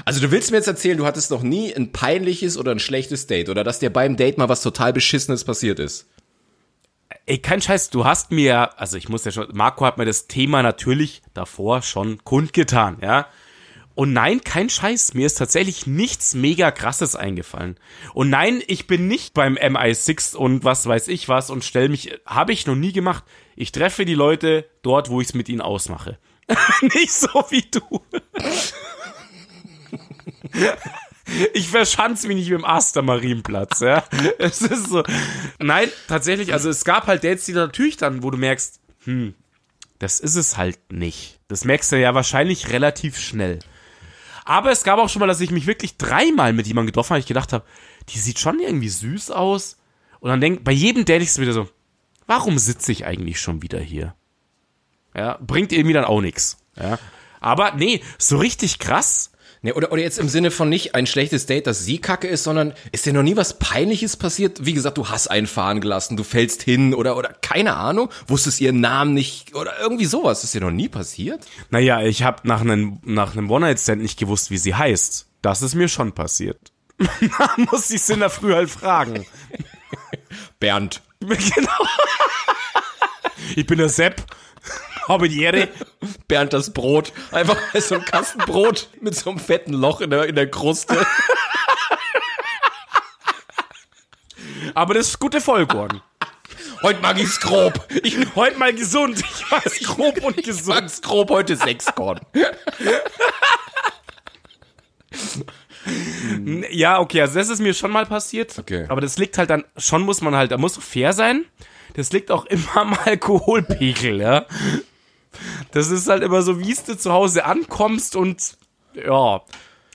Also du willst mir jetzt erzählen, du hattest noch nie ein peinliches oder ein schlechtes Date oder dass dir beim Date mal was total Beschissenes passiert ist. Ey, kein Scheiß, du hast mir, also ich muss ja schon, Marco hat mir das Thema natürlich davor schon kundgetan, ja. Und nein, kein Scheiß, mir ist tatsächlich nichts mega krasses eingefallen. Und nein, ich bin nicht beim MI6 und was weiß ich was und stell mich, habe ich noch nie gemacht. Ich treffe die Leute dort, wo ich es mit ihnen ausmache. nicht so wie du. Ich verschanze mich nicht mit dem Aster Marienplatz, ja. Es ist so. Nein, tatsächlich, also es gab halt Dates, die natürlich dann, wo du merkst, hm, das ist es halt nicht. Das merkst du ja wahrscheinlich relativ schnell. Aber es gab auch schon mal, dass ich mich wirklich dreimal mit jemandem getroffen habe, ich gedacht habe, die sieht schon irgendwie süß aus. Und dann denk, bei jedem Date ist es wieder so, warum sitze ich eigentlich schon wieder hier? Ja, bringt irgendwie dann auch nichts. Ja. Aber nee, so richtig krass Ne, oder, oder jetzt im Sinne von nicht ein schlechtes Date, dass sie kacke ist, sondern ist dir noch nie was Peinliches passiert? Wie gesagt, du hast einen fahren gelassen, du fällst hin oder, oder keine Ahnung, wusstest ihren Namen nicht oder irgendwie sowas. Ist dir noch nie passiert? Naja, ich habe nach einem nach einem One-Night-Stand nicht gewusst, wie sie heißt. Das ist mir schon passiert. da muss ich sie in der Früh halt fragen. Bernd. genau. Ich bin der Sepp. Habe die Ehre. Bernd das Brot. Einfach so ein Kasten Brot mit so einem fetten Loch in der, in der Kruste. Aber das ist gute Vollkorn. Heute mag ich's grob. Ich bin heute mal gesund. Ich weiß grob und gesund. Mag's grob heute Sechskorn. Ja, okay, also das ist mir schon mal passiert. Okay. Aber das liegt halt dann, schon muss man halt, da muss fair sein. Das liegt auch immer am Alkoholpegel, ja. Das ist halt immer so, wie es du zu Hause ankommst und ja,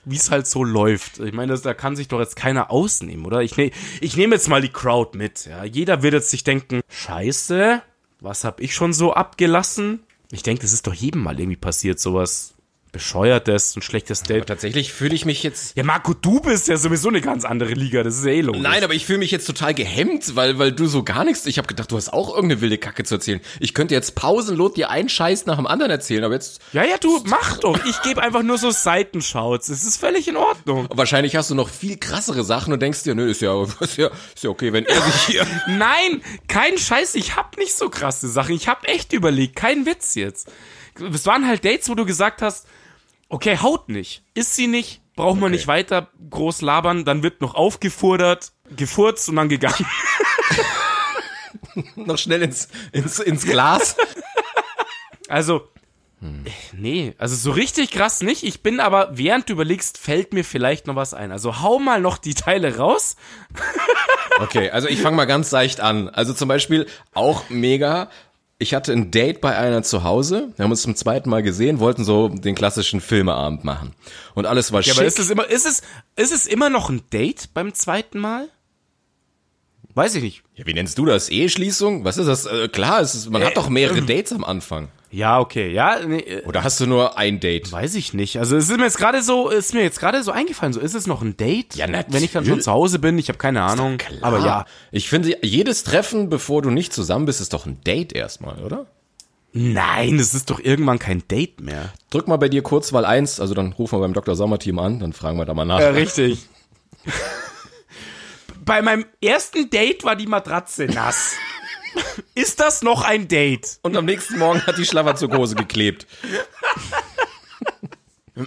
wie es halt so läuft. Ich meine, das, da kann sich doch jetzt keiner ausnehmen, oder? Ich, ne, ich nehme jetzt mal die Crowd mit, ja. Jeder wird jetzt sich denken, scheiße, was hab ich schon so abgelassen? Ich denke, das ist doch jedem mal irgendwie passiert, sowas bescheuertes und schlechtes Aber Date. tatsächlich fühle ich mich jetzt. Ja, Marco, du bist ja sowieso eine ganz andere Liga, das ist ja eh logisch. Nein, aber ich fühle mich jetzt total gehemmt, weil, weil du so gar nichts. Ich habe gedacht, du hast auch irgendeine wilde Kacke zu erzählen. Ich könnte jetzt pausenlos dir einen Scheiß nach dem anderen erzählen, aber jetzt. Ja, ja, du, mach doch. Ich gebe einfach nur so Seitenschauts. Es ist völlig in Ordnung. Wahrscheinlich hast du noch viel krassere Sachen und denkst dir, nö, ist ja, ist ja, ist ja okay, wenn er sich hier. Nein, kein Scheiß, ich hab nicht so krasse Sachen. Ich hab echt überlegt, kein Witz jetzt. Es waren halt Dates, wo du gesagt hast, okay, haut nicht. Ist sie nicht, braucht man Okay. nicht weiter groß labern, dann wird noch aufgefordert, gefurzt und dann gegangen. noch schnell ins, ins, ins Glas. Also, nee, also so richtig krass nicht. Ich bin aber, während du überlegst, fällt mir vielleicht noch was ein. Also hau mal noch die Teile raus. Okay, also ich fange mal ganz seicht an. Also zum Beispiel auch mega. Ich hatte ein Date bei einer zu Hause. Wir haben uns zum zweiten Mal gesehen, wollten so den klassischen Filmeabend machen. Und alles war Ja, schick. aber ist es immer, ist es, ist es immer noch ein Date beim zweiten Mal? Weiß ich nicht. ja, wie nennst du das? Eheschließung? Was ist das? Äh, klar, es ist, man hat doch mehrere Dates am Anfang. Ja, okay, ja, nee, äh, Oder hast du nur ein Date? weiß ich nicht. Also es ist mir jetzt gerade so, ist mir jetzt gerade so eingefallen. So ist es noch ein Date? Ja, natürlich. Wenn ich dann schon zu Hause bin, ich habe keine Ahnung. Aber ja, Ich finde, jedes Treffen, bevor du nicht zusammen bist, ist doch ein Date erstmal, oder? nein, es ist doch irgendwann kein Date mehr. Drück mal bei dir Kurzwahl 1, also dann rufen wir beim Dr. Sommerteam an, dann fragen wir da mal nach. Ja, richtig. Bei meinem ersten Date war die Matratze nass. Ist das noch ein Date? Und am nächsten Morgen hat die Schlaffanzughose geklebt. ja,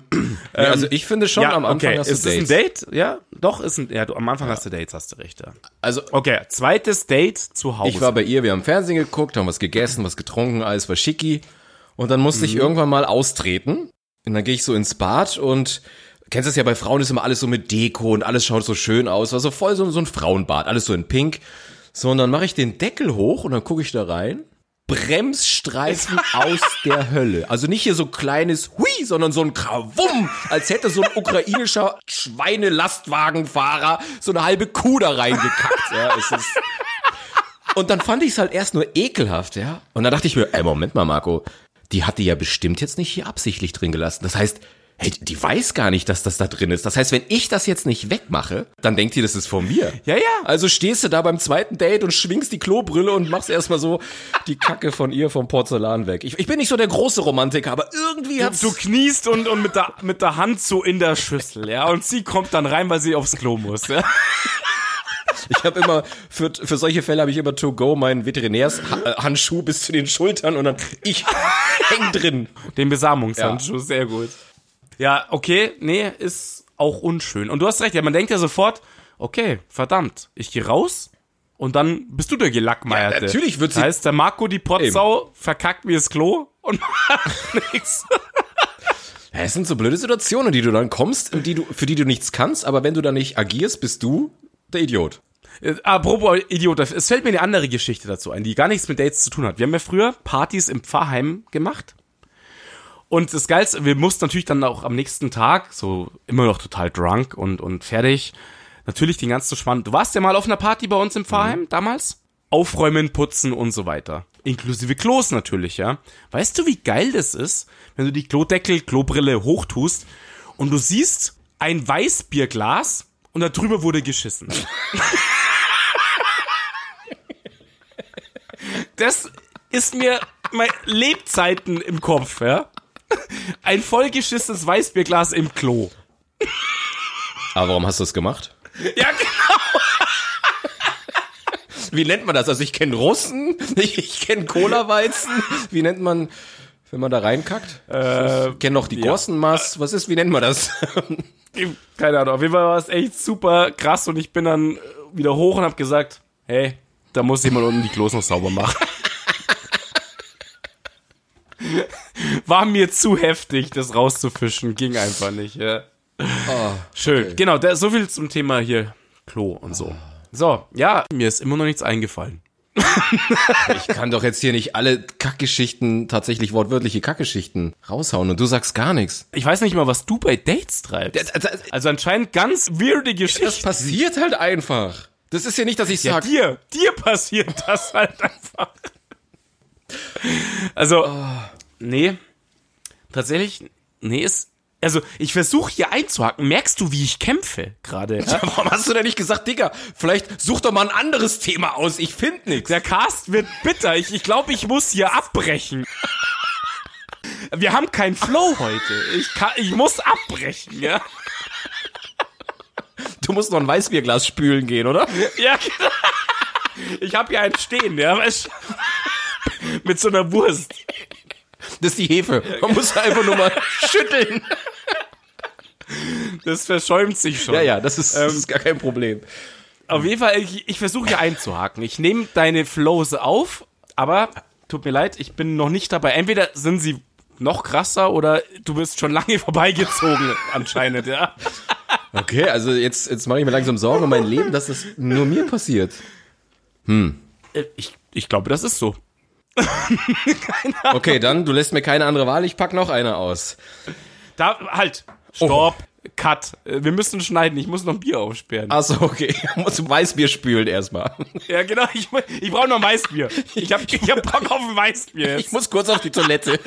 also ich finde schon, am Anfang hast du ist es ein Dates. Date? Ja, doch, ist ein, ja, du, am Anfang hast du Dates, hast du recht, ja. Also Okay, zweites Date zu Hause. ich war bei ihr, wir haben Fernsehen geguckt, haben was gegessen, was getrunken, alles war schicki. Und dann musste ich irgendwann mal austreten. Und dann gehe ich so ins Bad und kennst das ja bei Frauen ist immer alles so mit Deko und alles schaut so schön aus, war so voll so, so ein Frauenbad, alles so in Pink. So, und dann mache ich den Deckel hoch und dann gucke ich da rein. Bremsstreifen aus der Hölle. Also nicht hier so kleines Hui, sondern so ein Krawum, als hätte so ein ukrainischer Schweinelastwagenfahrer so eine halbe Kuh da reingekackt. Ja, es ist und dann fand ich es halt erst nur ekelhaft, ja. Und dann dachte ich mir, ey, Moment mal, Marco, die hat die ja bestimmt jetzt nicht hier absichtlich drin gelassen. Das heißt, hey, die weiß gar nicht, dass das da drin ist. Das heißt, wenn ich das jetzt nicht wegmache, dann denkt die, das ist von mir. Ja, ja. Also stehst du da beim zweiten Date und schwingst die Klobrille und machst erstmal so die Kacke von ihr vom Porzellan weg. Ich, ich bin nicht so der große Romantiker, aber irgendwie hat's... Du kniest und, und mit, der, mit der Hand so in der Schüssel, ja. Und sie kommt dann rein, weil sie aufs Klo muss, ja. Ich habe immer, für, für solche Fälle habe ich immer to go meinen Veterinärshandschuh bis zu den Schultern und dann ich häng drin. Den Besamungshandschuh, sehr gut. Ja, okay, nee, ist auch unschön. Und du hast recht, ja, man denkt ja sofort, okay, verdammt, ich gehe raus und dann bist du der Gelackmeierte. Ja, natürlich wird sie- Das heißt, der Marco, die Potsau, verkackt wie das Klo und macht nichts. Ja, es sind so blöde Situationen, die du dann kommst, die du, für die du nichts kannst, aber wenn du dann nicht agierst, bist du der Idiot. Äh, Apropos Idiot, es fällt mir eine andere Geschichte dazu ein, die gar nichts mit Dates zu tun hat. Wir haben ja früher Partys im Pfarrheim gemacht. Und das Geilste, wir mussten natürlich dann auch am nächsten Tag, so immer noch total drunk und, und fertig, natürlich den ganzen Schwand. Du warst ja mal auf einer Party bei uns im Pfarrheim damals? Aufräumen, putzen und so weiter. Inklusive Klos natürlich, ja. Weißt du, wie geil das ist, wenn du die Klodeckel, Klobrille hochtust und du siehst ein Weißbierglas und da drüber wurde geschissen. das ist mir mein Lebzeiten im Kopf, ja. Ein vollgeschissenes Weißbierglas im Klo. Aber warum hast du das gemacht? Ja, genau. Wie nennt man das? Also ich kenne Russen, ich, ich kenne Cola-Weizen. Wie nennt man, wenn man da reinkackt? Äh, ich kenne noch die Gossenmaß. Was ist, wie nennt man das? Keine Ahnung. Auf jeden Fall war es echt super krass und ich bin dann wieder hoch und habe gesagt, hey, da muss jemand unten die Klos noch sauber machen. War mir zu heftig, das rauszufischen, ging einfach nicht. Ja. Schön. Genau, der, so viel zum Thema hier Klo und so. So, ja, mir ist immer noch nichts eingefallen. Ich kann doch jetzt hier nicht alle Kackgeschichten, tatsächlich wortwörtliche Kackgeschichten raushauen und du sagst gar nichts. Ich weiß nicht mal, was du bei Dates treibst. Das, das, Also anscheinend ganz weirde das Geschichten. passiert halt einfach. Das ist ja nicht, dass ich Ja, sag, dir, dir passiert das halt einfach. Also, nee, tatsächlich, nee, ist, also ich versuche hier einzuhaken. Merkst du, wie ich kämpfe gerade? Ja? warum hast du denn nicht gesagt, Digga, vielleicht such doch mal ein anderes Thema aus, ich find nix. Der Cast wird bitter. Ich, ich glaube, ich muss hier abbrechen. Wir haben keinen Flow heute. Ich, kann, ich muss abbrechen, ja? Du musst noch ein Weißbierglas spülen gehen, oder? Ja, genau. Ich habe hier einen stehen, ja, weißt du? Mit so einer Wurst. Das ist die Hefe. Man muss einfach nur mal schütteln. Das verschäumt sich schon. Ja, ja, das ist, das ist gar kein Problem. Auf jeden Fall, ich, ich versuche hier einzuhaken. Ich nehme deine Flows auf, aber tut mir leid, ich bin noch nicht dabei. Entweder sind sie noch krasser oder du bist schon lange vorbeigezogen, anscheinend, ja. Okay, also jetzt, jetzt mache ich mir langsam Sorgen um mein Leben, dass das nur mir passiert. Äh, Ich, ich glaube, das ist so. Okay, dann, du lässt mir keine andere Wahl, ich pack noch eine aus. Da, halt, stopp, cut. Äh, Wir müssen schneiden, ich muss noch ein Bier aufsperren. Achso, okay. Ich muss Weißbier spülen erstmal. Ja, genau, ich, ich brauche noch Weißbier. Ich hab, ich hab Bock auf ein Weißbier Ich jetzt. muss kurz auf die Toilette.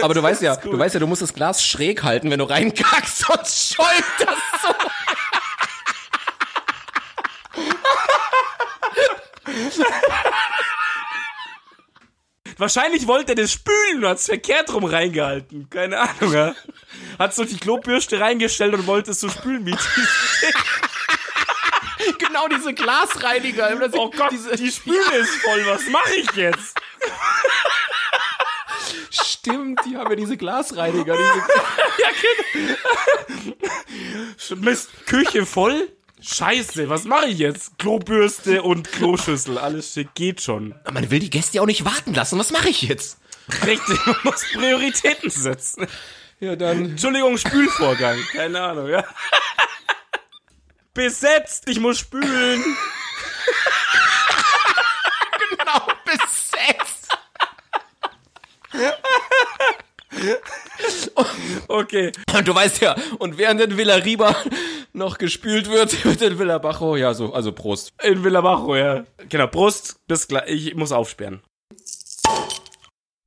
Aber du weißt ja, du weißt ja, du musst das Glas schräg halten, wenn du reinkackst, sonst schäumt das so. Wahrscheinlich wollte er das spülen und hat's verkehrt rum reingehalten. Keine Ahnung, ja. Hat so die Klobürste reingestellt und wollte es so spülen wie. Genau diese Glasreiniger. Oh Gott, die Spüle ist voll. Was mache ich jetzt? Stimmt, die haben ja diese Glasreiniger. Diese Mist, Küche voll? Scheiße, was mache ich jetzt? Klobürste und Kloschüssel, alles schick, geht schon. Man will die Gäste ja auch nicht warten lassen. Was mache ich jetzt? Richtig, man muss Prioritäten setzen. Ja, dann. Entschuldigung, Spülvorgang. Keine Ahnung, ja. Besetzt, ich muss spülen. Genau, besetzt. Okay. Und du weißt ja, und während in Villa Riba noch gespült wird, wird in Villa Bajo, ja, so, also Prost. In Villabajo, ja. Genau, Brust, bis gleich. Ich muss aufsperren.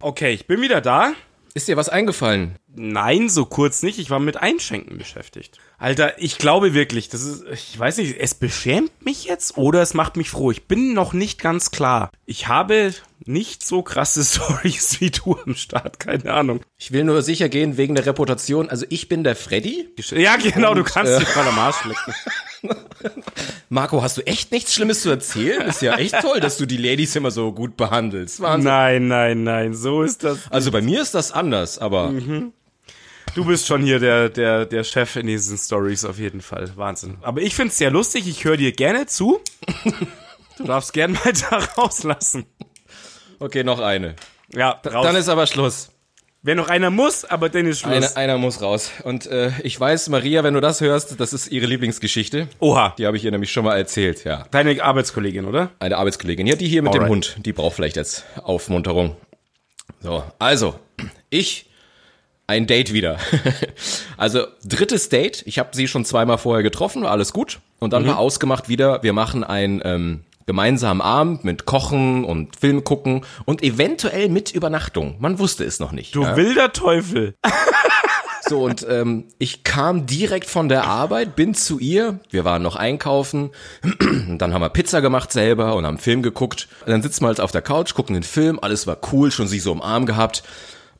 Okay, ich bin wieder da. Ist dir was eingefallen? Nein, so kurz nicht. Ich war mit Einschenken beschäftigt. Alter, ich glaube wirklich, das ist, ich weiß nicht, es beschämt mich jetzt oder es macht mich froh. Ich bin noch nicht ganz klar. Ich habe nicht so krasse Stories wie du am Start, keine Ahnung. Ich will nur sicher gehen wegen der Reputation. Also ich bin der Freddy. Ja, genau, du kannst äh, dich mal am Arsch lecken. Marco, hast du echt nichts Schlimmes zu erzählen? Ist ja echt toll, dass du die Ladies immer so gut behandelst. Wahnsinn. Nein, nein, nein, so ist das. Also bei mir ist das anders, aber Du bist schon hier der, der, der Chef in diesen Stories auf jeden Fall. Wahnsinn. Aber ich find's sehr lustig, ich höre dir gerne zu. Du darfst gern mal da rauslassen. okay, noch eine. Ja, raus. Dann ist aber Schluss. Wenn noch einer muss, aber dann ist Schluss. Eine, einer muss raus. Und äh, ich weiß, Maria, wenn du das hörst, das ist ihre Lieblingsgeschichte. Oha. Die habe ich ihr nämlich schon mal erzählt, ja. Deine Arbeitskollegin, oder? Eine Arbeitskollegin. Ja, die hier mit dem Alright. Hund. Die braucht vielleicht jetzt Aufmunterung. So, also, ich, ein Date wieder. also, drittes Date. Ich habe sie schon zweimal vorher getroffen, war alles gut. Und dann war ausgemacht wieder, wir machen ein ähm, gemeinsamen Abend mit Kochen und Film gucken und eventuell mit Übernachtung. Man wusste es noch nicht. Du ja. wilder Teufel. So, und ähm, ich kam direkt von der Arbeit, bin zu ihr, wir waren noch einkaufen, dann haben wir Pizza gemacht selber und haben Film geguckt. Und dann sitzen wir halt auf der Couch, gucken den Film, alles war cool, schon sie so im Arm gehabt.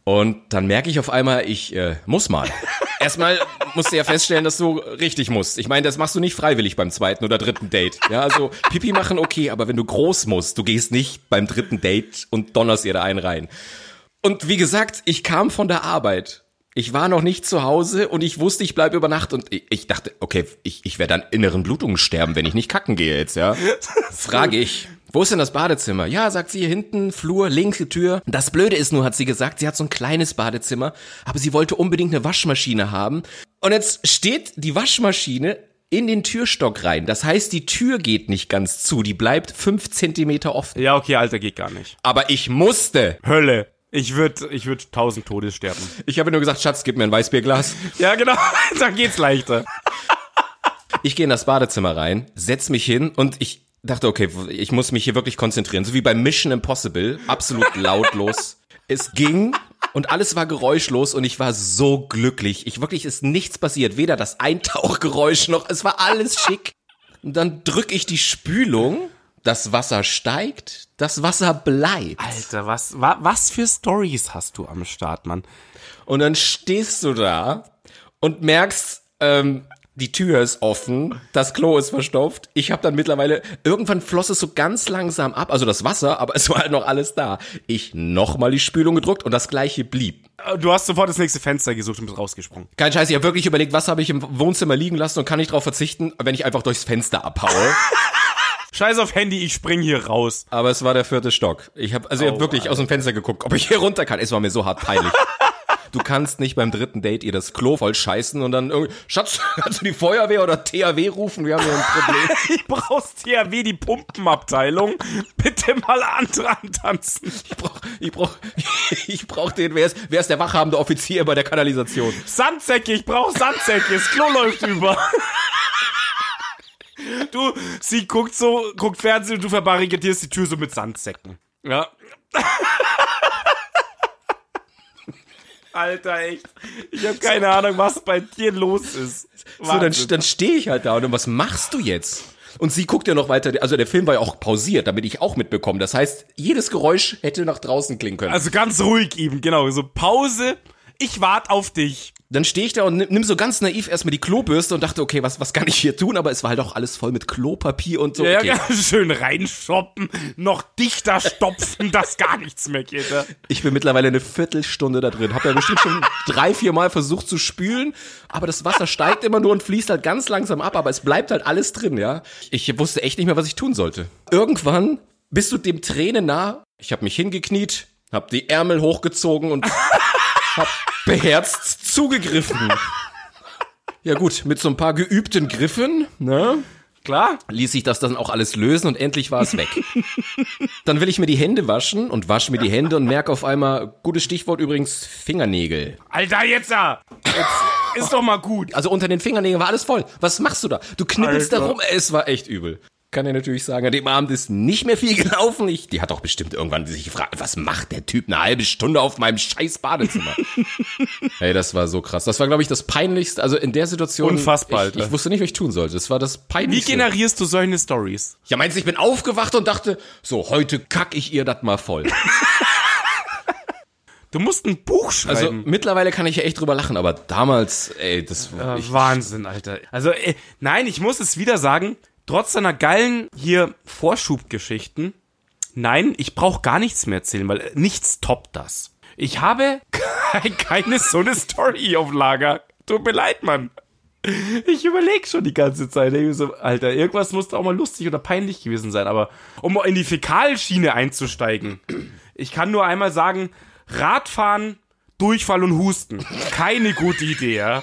Und dann merke ich auf einmal, ich äh, muss mal. Erstmal musst du ja feststellen, dass du richtig musst. Ich meine, das machst du nicht freiwillig beim zweiten oder dritten Date. Ja, also Pipi machen okay, aber wenn du groß musst, du gehst nicht beim dritten Date und donnerst ihr da einen rein. Und wie gesagt, ich kam von der Arbeit. Ich war noch nicht zu Hause und ich wusste, ich bleibe über Nacht und ich, ich dachte, okay, ich, ich werde an inneren Blutungen sterben, wenn ich nicht kacken gehe jetzt, ja. Frage ich, wo ist denn das Badezimmer? Ja, sagt sie, hier hinten, Flur, linke Tür. Das Blöde ist nur, hat sie gesagt, sie hat so ein kleines Badezimmer, aber sie wollte unbedingt eine Waschmaschine haben. Und jetzt steht die Waschmaschine in den Türstock rein. Das heißt, die Tür geht nicht ganz zu, die bleibt fünf Zentimeter offen. Ja, okay, Alter, geht gar nicht. Aber ich musste. Hölle. Ich würde ich würd tausend Todes sterben. Ich habe nur gesagt, Schatz, gib mir ein Weißbierglas. Ja, genau. Dann geht's leichter. Ich gehe in das Badezimmer rein, setz mich hin und ich dachte, okay, ich muss mich hier wirklich konzentrieren. So wie bei Mission Impossible, absolut lautlos. Es ging und alles war geräuschlos und ich war so glücklich. Ich wirklich ist nichts passiert, weder das Eintauchgeräusch noch, es war alles schick. Und dann drück ich die Spülung, das Wasser steigt, das Wasser bleibt. Alter, was, wa, was für Stories hast du am Start, Mann? Und dann stehst du da und merkst, ähm, die Tür ist offen, das Klo ist verstopft. Ich habe dann mittlerweile, irgendwann floss es so ganz langsam ab, also das Wasser, aber es war halt noch alles da. Ich nochmal die Spülung gedrückt und das gleiche blieb. Du hast sofort das nächste Fenster gesucht und bist rausgesprungen. Kein Scheiß, ich habe wirklich überlegt, was habe ich im Wohnzimmer liegen lassen und kann ich darauf verzichten, wenn ich einfach durchs Fenster abhaue. Scheiß auf Handy, ich spring hier raus. Aber es war der vierte Stock. Ich habe also ich hab Oh, wirklich aus dem Fenster geguckt, ob ich hier runter kann. Es war mir so hart peinlich. Du kannst nicht beim dritten Date ihr das Klo voll scheißen und dann irgendwie, Schatz, kannst du die Feuerwehr oder THW rufen? Wir haben hier ein Problem. Ich brauchst THW, die Pumpenabteilung. Bitte mal an dran tanzen. Ich brauch, ich brauch, ich brauch den, wer ist, wer ist der wachhabende Offizier bei der Kanalisation? Sandsäcke, ich brauch Sandsäcke, das Klo läuft über. Du, sie guckt so, guckt Fernsehen und du verbarrikadierst die Tür so mit Sandsäcken. Ja. Alter, echt. Ich habe keine Ahnung, was bei dir los ist. So, dann, Wahnsinn. dann stehe ich halt da und was machst du jetzt? Und sie guckt ja noch weiter, also der Film war ja auch pausiert, damit ich auch mitbekomme. Das heißt, jedes Geräusch hätte nach draußen klingen können. Also ganz ruhig eben, genau. So Pause. Ich warte auf dich. Dann stehe ich da und nimm, so ganz naiv erstmal die Klobürste und dachte, okay, was, was kann ich hier tun? Aber es war halt auch alles voll mit Klopapier und so. Ja, okay. ja, schön reinschoppen, noch dichter stopfen, dass gar nichts mehr geht. Ja. Ich bin mittlerweile eine Viertelstunde da drin. Hab ja bestimmt schon drei, vier Mal versucht zu spülen, aber das Wasser steigt immer nur und fließt halt ganz langsam ab, aber es bleibt halt alles drin, ja. Ich wusste echt nicht mehr, was ich tun sollte. Irgendwann bist du dem Tränen nah. Ich habe mich hingekniet, hab die Ärmel hochgezogen und hab beherzt zugegriffen. Ja gut, mit so ein paar geübten Griffen, ne? Klar? ließ sich das dann auch alles lösen und endlich war es weg. dann will ich mir die Hände waschen und wasche mir die Hände und merke auf einmal, gutes Stichwort übrigens, Fingernägel. Alter, jetzt da! Jetzt ist doch mal gut. Also unter den Fingernägeln war alles voll. Was machst du da? Du knippelst da rum. Es war echt übel. Kann ich natürlich sagen, an dem Abend ist nicht mehr viel gelaufen. Ich, die hat doch bestimmt irgendwann sich gefragt, was macht der Typ eine halbe Stunde auf meinem scheiß Badezimmer? Ey, das war so krass. Das war, glaube ich, das peinlichste, also in der Situation. Unfassbar, ich, ich wusste nicht, was ich tun sollte. Das war das Wie peinlichste. generierst du solche Stories? ja, meinst du, ich bin aufgewacht und dachte, so, heute kack ich ihr das mal voll. Du musst ein Buch Also schreiben. mittlerweile kann ich ja echt drüber lachen, aber damals, ey, das war. Äh, Wahnsinn, Alter. Also, äh, nein, ich muss es wieder sagen, trotz seiner geilen hier Vorschubgeschichten, nein, ich brauche gar nichts mehr erzählen, weil nichts toppt das. Ich habe ke- keine so eine Story auf Lager. Tut mir leid, Mann. Ich überlege schon die ganze Zeit. So, Alter, irgendwas muss da auch mal lustig oder peinlich gewesen sein. Aber um in die Fäkalschiene einzusteigen, ich kann nur einmal sagen, Radfahren, Durchfall und Husten. Keine gute Idee, ja.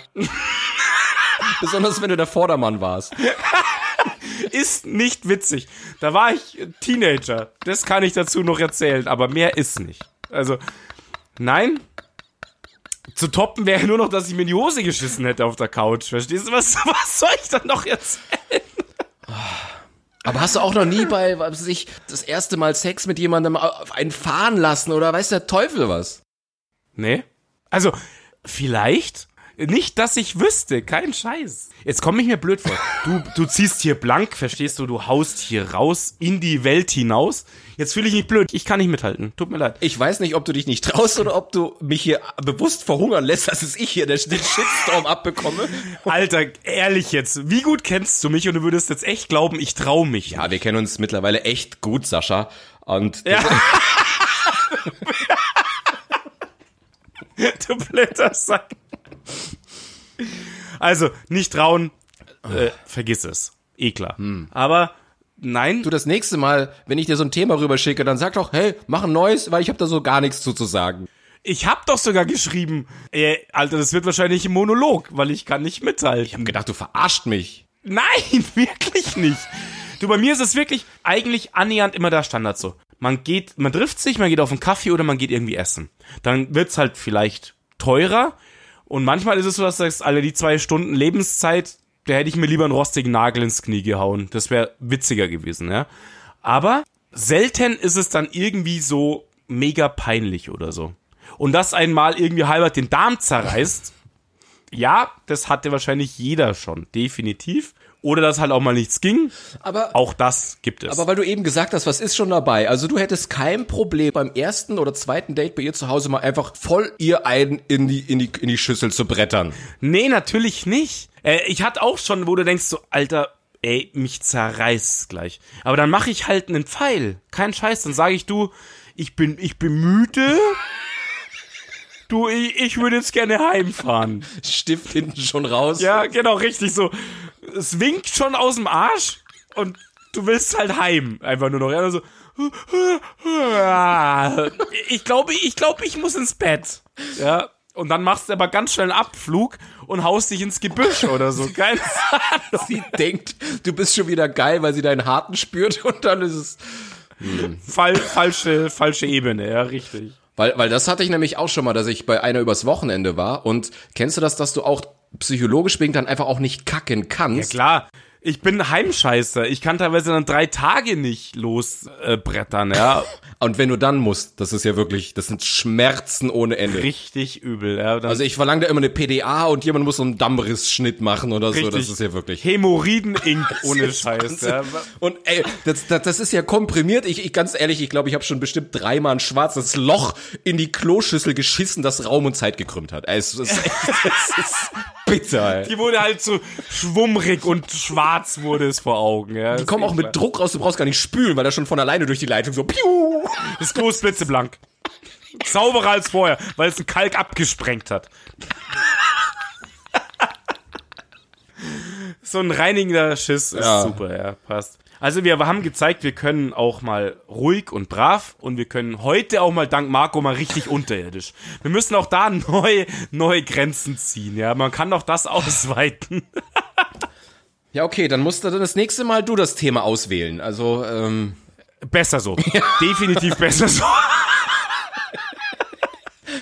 besonders wenn du der Vordermann warst. ist nicht witzig. Da war ich Teenager. Das kann ich dazu noch erzählen, aber mehr ist nicht. Also, nein. Zu toppen wäre nur noch, dass ich mir in die Hose geschissen hätte auf der Couch. Verstehst du? Was, was soll ich dann noch erzählen? Aber hast du auch noch nie bei, was weiß ich, das erste Mal Sex mit jemandem auf einen fahren lassen oder weiß der Teufel was? Nee. Also, vielleicht. Nicht, dass ich wüsste, kein Scheiß. Jetzt komme ich mir blöd vor. Du, du ziehst hier blank, verstehst du, du haust hier raus in die Welt hinaus. Jetzt fühle ich mich blöd. Ich kann nicht mithalten. Tut mir leid. Ich weiß nicht, ob du dich nicht traust oder ob du mich hier bewusst verhungern lässt, dass es ich hier den den Shitstorm abbekomme. Alter, ehrlich jetzt, wie gut kennst du mich und du würdest jetzt echt glauben, ich traue mich. Ja, wir kennen uns mittlerweile echt gut, Sascha. Und Ja. du blöder Sack. Also, nicht trauen, äh, vergiss es. Eh klar. Aber nein, du das nächste Mal, wenn ich dir so ein Thema rüberschicke, dann sag doch, hey, mach ein neues, weil ich habe da so gar nichts zu, zu sagen. ich hab doch sogar geschrieben, äh, Alter, das wird wahrscheinlich ein Monolog, weil ich kann nicht mithalten. Ich habe gedacht, du verarscht mich. Nein, wirklich nicht. Du, bei mir ist es wirklich eigentlich annähernd immer der Standard so. Man geht, man trifft sich, man geht auf einen Kaffee oder man geht irgendwie essen. Dann wird's halt vielleicht teurer und manchmal ist es so, dass du sagst, alle die zwei Stunden Lebenszeit, da hätte ich mir lieber einen rostigen Nagel ins Knie gehauen. Das wäre witziger gewesen, ja. Aber selten ist es dann irgendwie so mega peinlich oder so. Und das einmal irgendwie halber den Darm zerreißt, ja, das hatte wahrscheinlich jeder schon, definitiv. Oder dass halt auch mal nichts ging. Aber Auch das gibt es. Aber weil du eben gesagt hast, was ist schon dabei? Also du hättest kein Problem beim ersten oder zweiten Date bei ihr zu Hause mal einfach voll ihr einen in die, in die, in die Schüssel zu brettern. nee, natürlich nicht. Äh, ich hatte auch schon, wo du denkst so, Alter, ey, mich zerreißt gleich. Aber dann mache ich halt einen Pfeil. Kein Scheiß. Dann sage ich, du, ich bin, ich bin müde. Du, ich, ich würde jetzt gerne heimfahren. Stift hinten schon raus. Ja, genau, richtig so. Es winkt schon aus dem Arsch und du willst halt heim. Einfach nur noch. Ja, so. Ich glaube, ich glaube, ich muss ins Bett. Ja. Und dann machst du aber ganz schnell einen Abflug und haust dich ins Gebüsch oder so. Keine Ahnung. Sie denkt, du bist schon wieder geil, weil sie deinen Harten spürt und dann ist es. Fall, falsche, falsche Ebene, ja, richtig. Weil, weil das hatte ich nämlich auch schon mal, dass ich bei einer übers Wochenende war und kennst du das, dass du auch psychologisch wegen dann einfach auch nicht kacken kannst? Klar. Ich bin Heimscheißer. Ich kann teilweise dann drei Tage nicht losbrettern, äh, ja. Und wenn du dann musst, das ist ja wirklich, das sind Schmerzen ohne Ende. Richtig übel, ja. Also ich verlange da immer eine PDA und jemand muss so einen Dammrissschnitt machen oder so. Das Richtig. ist ja wirklich. Hämorrhoiden-Ink ohne Scheiß. Ja. Und ey, das, das, das ist ja komprimiert. Ich, ich ganz ehrlich, ich glaube, ich habe schon bestimmt dreimal ein schwarzes Loch in die Kloschüssel geschissen, das Raum und Zeit gekrümmt hat. Es ist, echt, es ist bitter. Ey. Die wurde halt so schwummrig und schwarz wurde es vor Augen. Ja. Die kommen auch mit Druck raus, du brauchst gar nicht spülen, weil das schon von alleine durch die Leitung so piu. Das Klo ist blitzeblank. Sauberer als vorher, weil es einen Kalk abgesprengt hat. so ein reinigender Schiss ist Ja. super, ja, passt. Also wir haben gezeigt, wir können auch mal ruhig und brav und wir können heute auch mal dank Marco mal richtig unterirdisch. Wir müssen auch da neue, neue Grenzen ziehen, ja. Man kann auch das ausweiten. Ja, okay, dann musst du dann das nächste Mal du das Thema auswählen. Also, ähm, Besser so. Definitiv besser so.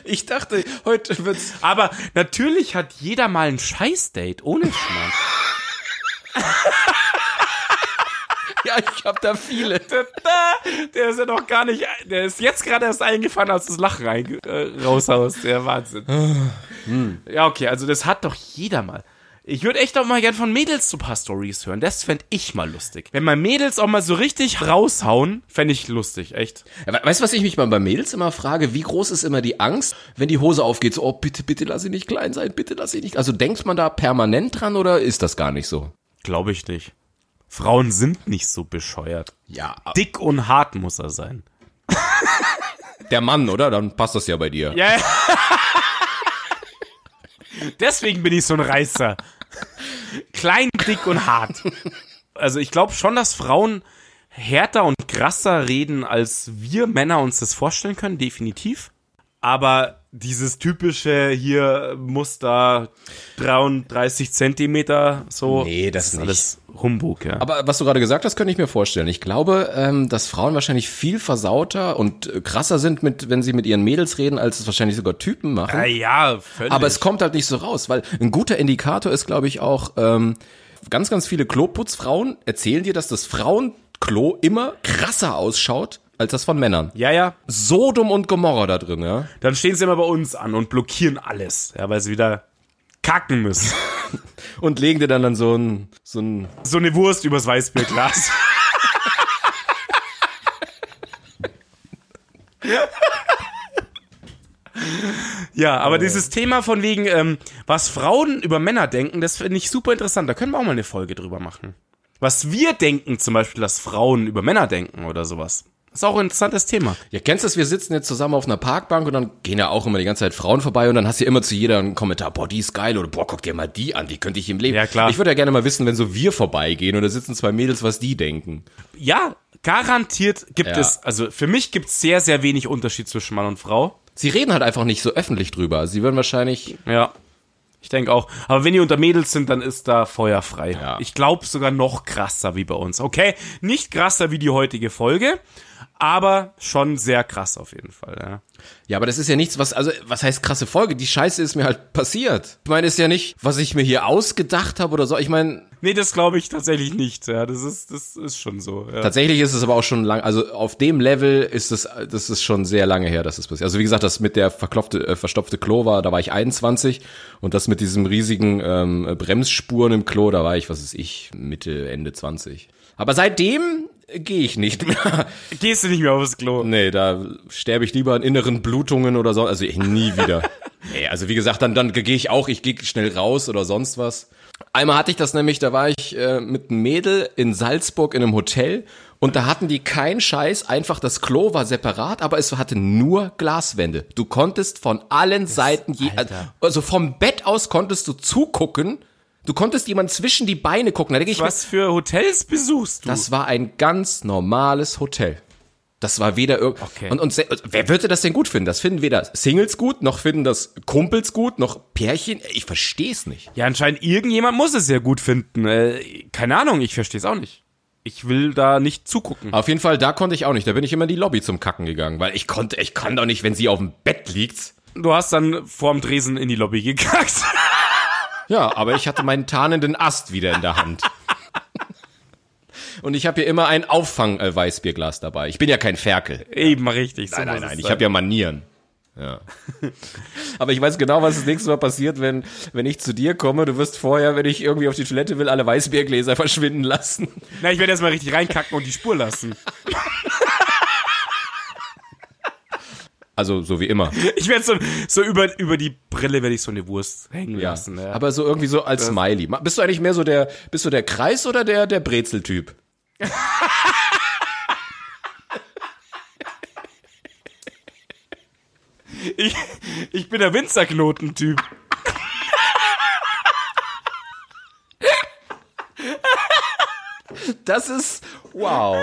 ich dachte, heute wird's. Aber natürlich hat jeder mal ein Scheißdate, ohne Schmarrn. ja, ich hab da viele. Der ist ja noch gar nicht, der ist jetzt gerade erst eingefallen, als das Lachen rein, äh, raushaust. Der Wahnsinn. Ja, okay, also das hat doch jeder mal. Ich würde echt auch mal gern von Mädels so ein paar Stories hören. Das fänd ich mal lustig. Wenn mal Mädels auch mal so richtig raushauen, fänd ich lustig, echt. Ja, we- Weißt du, was ich mich mal bei Mädels immer frage? Wie groß ist immer die Angst, wenn die Hose aufgeht? So, oh, bitte, bitte lass sie nicht klein sein, bitte lass sie nicht. Also denkt man da permanent dran oder ist das gar nicht so? Glaube ich nicht. Frauen sind nicht so bescheuert. Ja, Dick und hart muss er sein. der Mann, oder? Dann passt das ja bei dir. Ja. Deswegen bin ich so ein Reißer. Klein, dick und hart. Also ich glaube schon, dass Frauen härter und krasser reden, als wir Männer uns das vorstellen können, definitiv. Aber dieses typische hier muss da 33 Zentimeter so. Nee, das ist nicht. alles Humbug, ja. Aber was du gerade gesagt hast, könnte ich mir vorstellen. Ich glaube, ähm, dass Frauen wahrscheinlich viel versauter und krasser sind, mit, wenn sie mit ihren Mädels reden, als es wahrscheinlich sogar Typen machen. ja, ja, völlig. Aber es kommt halt nicht so raus, weil ein guter Indikator ist, glaube ich, auch, ähm, ganz, ganz viele Kloputzfrauen erzählen dir, dass das Frauenklo immer krasser ausschaut als das von Männern. ja, ja. Sodom und Gomorra da drin, ja. Dann stehen sie immer bei uns an und blockieren alles, ja, weil sie wieder kacken müssen. Und legen dir dann dann so ein, so ein, so eine Wurst übers Weißbierglas. ja, aber dieses Thema von wegen, ähm, was Frauen über Männer denken, das finde ich super interessant. Da können wir auch mal eine Folge drüber machen. Was wir denken, zum Beispiel, dass Frauen über Männer denken oder sowas. Ist auch ein interessantes Thema. ja, kennst du das? Wir sitzen jetzt zusammen auf einer Parkbank und dann gehen ja auch immer die ganze Zeit Frauen vorbei und dann hast du ja immer zu jeder einen Kommentar, boah, die ist geil oder boah, guck dir mal die an, wie könnte ich im Leben. Ja, klar. Ich würde ja gerne mal wissen, wenn so wir vorbeigehen und da sitzen zwei Mädels, was die denken. Ja, garantiert gibt Ja. es, also für mich gibt es sehr, sehr wenig Unterschied zwischen Mann und Frau. Sie reden halt einfach nicht so öffentlich drüber. Sie würden wahrscheinlich, Ja. Ich denke auch. Aber wenn die unter Mädels sind, dann ist da Feuer frei. Ja. Ich glaube sogar noch krasser wie bei uns. Okay, nicht krasser wie die heutige Folge, aber schon sehr krass auf jeden Fall. Ja. Ja, aber das ist ja nichts, was, also, was heißt krasse Folge? Die Scheiße ist mir halt passiert. Ich meine, ist ja nicht, was ich mir hier ausgedacht habe oder so. Ich meine, Nee, das glaube ich tatsächlich nicht. Ja, das ist, das ist schon so. Ja. tatsächlich ist es aber auch schon lang, also auf dem Level ist es, das ist schon sehr lange her, dass es passiert. Also wie gesagt, das mit der verklopfte, äh, verstopfte Klo war, da war ich 21 und das mit diesem riesigen ähm, Bremsspuren im Klo, da war ich, was ist ich, Mitte, Ende 20. Aber seitdem gehe ich nicht mehr. Gehst du nicht mehr aufs Klo? Nee, da sterbe ich lieber an inneren Blutungen oder so. Also ich nie wieder. nee, also wie gesagt, dann, dann gehe ich auch, ich gehe schnell raus oder sonst was. Einmal hatte ich das nämlich, da war ich äh, mit einem Mädel in Salzburg in einem Hotel und da hatten die keinen Scheiß, einfach das Klo war separat, aber es hatte nur Glaswände. Du konntest von allen Seiten, je, also vom Bett aus konntest du zugucken. Du konntest jemand zwischen die Beine gucken. Da denke ich Was für Hotels besuchst du? das war ein ganz normales Hotel. Das war weder irgend Okay. und, und se- wer würde das denn gut finden? Das finden weder Singles gut, noch finden das Kumpels gut, noch Pärchen. Ich verstehe es nicht. ja, anscheinend irgendjemand muss es ja gut finden. Äh, keine Ahnung, ich verstehe es auch nicht. Ich will da nicht zugucken. Auf jeden Fall, da konnte ich auch nicht. Da bin ich immer in die Lobby zum Kacken gegangen, weil ich konnte, ich kann doch nicht, wenn sie auf dem Bett liegt. Du hast dann vorm Dresen in die Lobby gekackt. Ja, aber ich hatte meinen tarnenden Ast wieder in der Hand. Und ich habe hier immer ein Auffang-Weißbierglas dabei. Ich bin ja kein Ferkel. Eben richtig. So Nein, nein, nein, ich habe ja Manieren. Ja. Aber ich weiß genau, was das nächste Mal passiert, wenn, wenn ich zu dir komme. Du wirst vorher, wenn ich irgendwie auf die Toilette will, alle Weißbiergläser verschwinden lassen. Na, ich werde erstmal richtig reinkacken und die Spur lassen. Also, so wie immer. Ich werde so, so über, über die Brille werde ich so eine Wurst hängen lassen. Ja. Aber so irgendwie so als Smiley. Bist du eigentlich mehr so der, bist du der Kreis oder der, der Brezeltyp? ich, ich bin der Winzerknoten-Typ. Das ist, wow.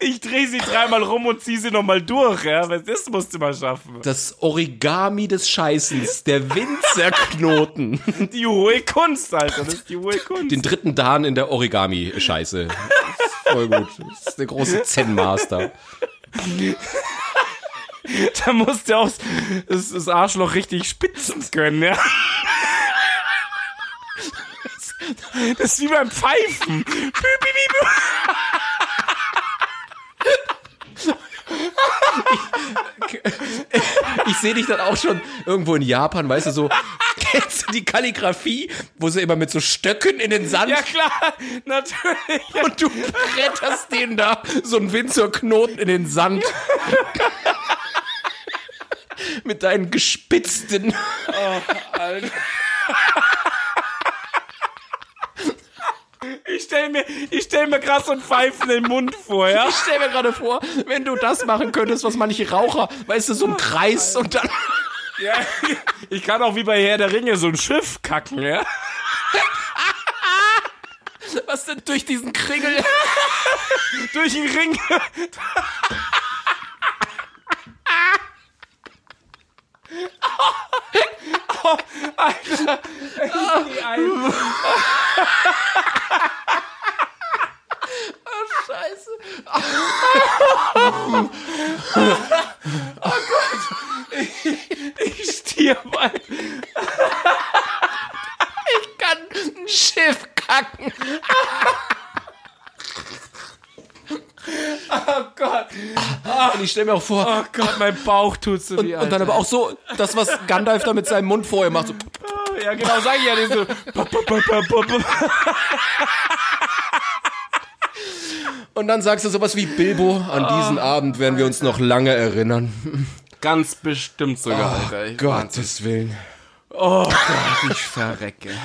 Ich drehe sie dreimal rum und ziehe sie nochmal durch. Ja? Weil Das musst du mal schaffen. Das Origami des Scheißens, der Winzerknoten. Die hohe Kunst, Alter. Das ist die hohe Kunst. Den dritten Dan in der Origami-Scheiße. Voll gut. Das ist der große Zen-Master. Da musst du auch das, das Arschloch richtig spitzen können, ja. Das ist wie beim Pfeifen. Bü. Ich sehe dich dann auch schon irgendwo in Japan, weißt du, so, kennst du die Kalligrafie, wo sie immer mit so Stöcken in den Sand Ja klar, natürlich. und du bretterst den da so einen Winzerknoten in den Sand. mit deinen gespitzten. Alter. Ich stell mir, ich stell mir gerade so einen pfeifenden Mund vor, ja? Ich stell mir gerade vor, wenn du das machen könntest, was manche Raucher, weißt du, so ein Kreis und dann. ja? Ich kann auch wie bei Herr der Ringe so ein Schiff kacken, ja? Was denn durch diesen Kringel? Durch den Ring. Oh, Alter. Ich geh ein. Scheiße. Ich stirb, Alter. Ich kann ein Schiff kacken. Oh Gott. Und ich stell mir auch vor, Oh Gott, mein Bauch tut so weh, und dann aber auch so, das, was Gandalf da mit seinem Mund vorher macht, so, Ja, genau, sag ich ja nicht so. und dann sagst du sowas wie Bilbo, an diesen Abend werden wir uns noch lange erinnern. Ganz bestimmt sogar, Alter. Ich- Gottes Willen. Oh Gott, ich verrecke.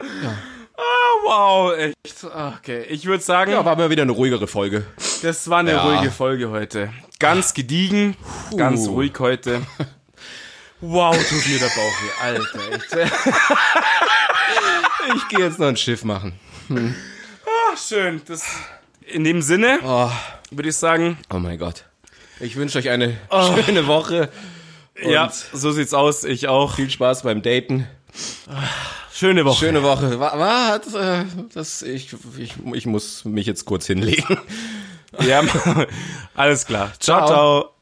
Ah, wow, echt. Okay, ich würde sagen, Ja, war mal wieder eine ruhigere Folge. das war eine Ja. ruhige Folge heute. Ganz gediegen, ganz ruhig heute. Wow, tut mir der Bauch weh, Alter, echt. Ich gehe jetzt noch ein Schiff machen. Ach, schön. Das, in dem Sinne Oh, würde ich sagen, oh mein Gott. Ich wünsche euch eine schöne Woche. Ja, so sieht's aus. Ich auch. Viel Spaß beim Daten. Schöne Woche. Schöne Woche. War, war äh, das, ich, ich, ich muss mich jetzt kurz hinlegen. Ja, alles klar. ciao. Ciao. ciao.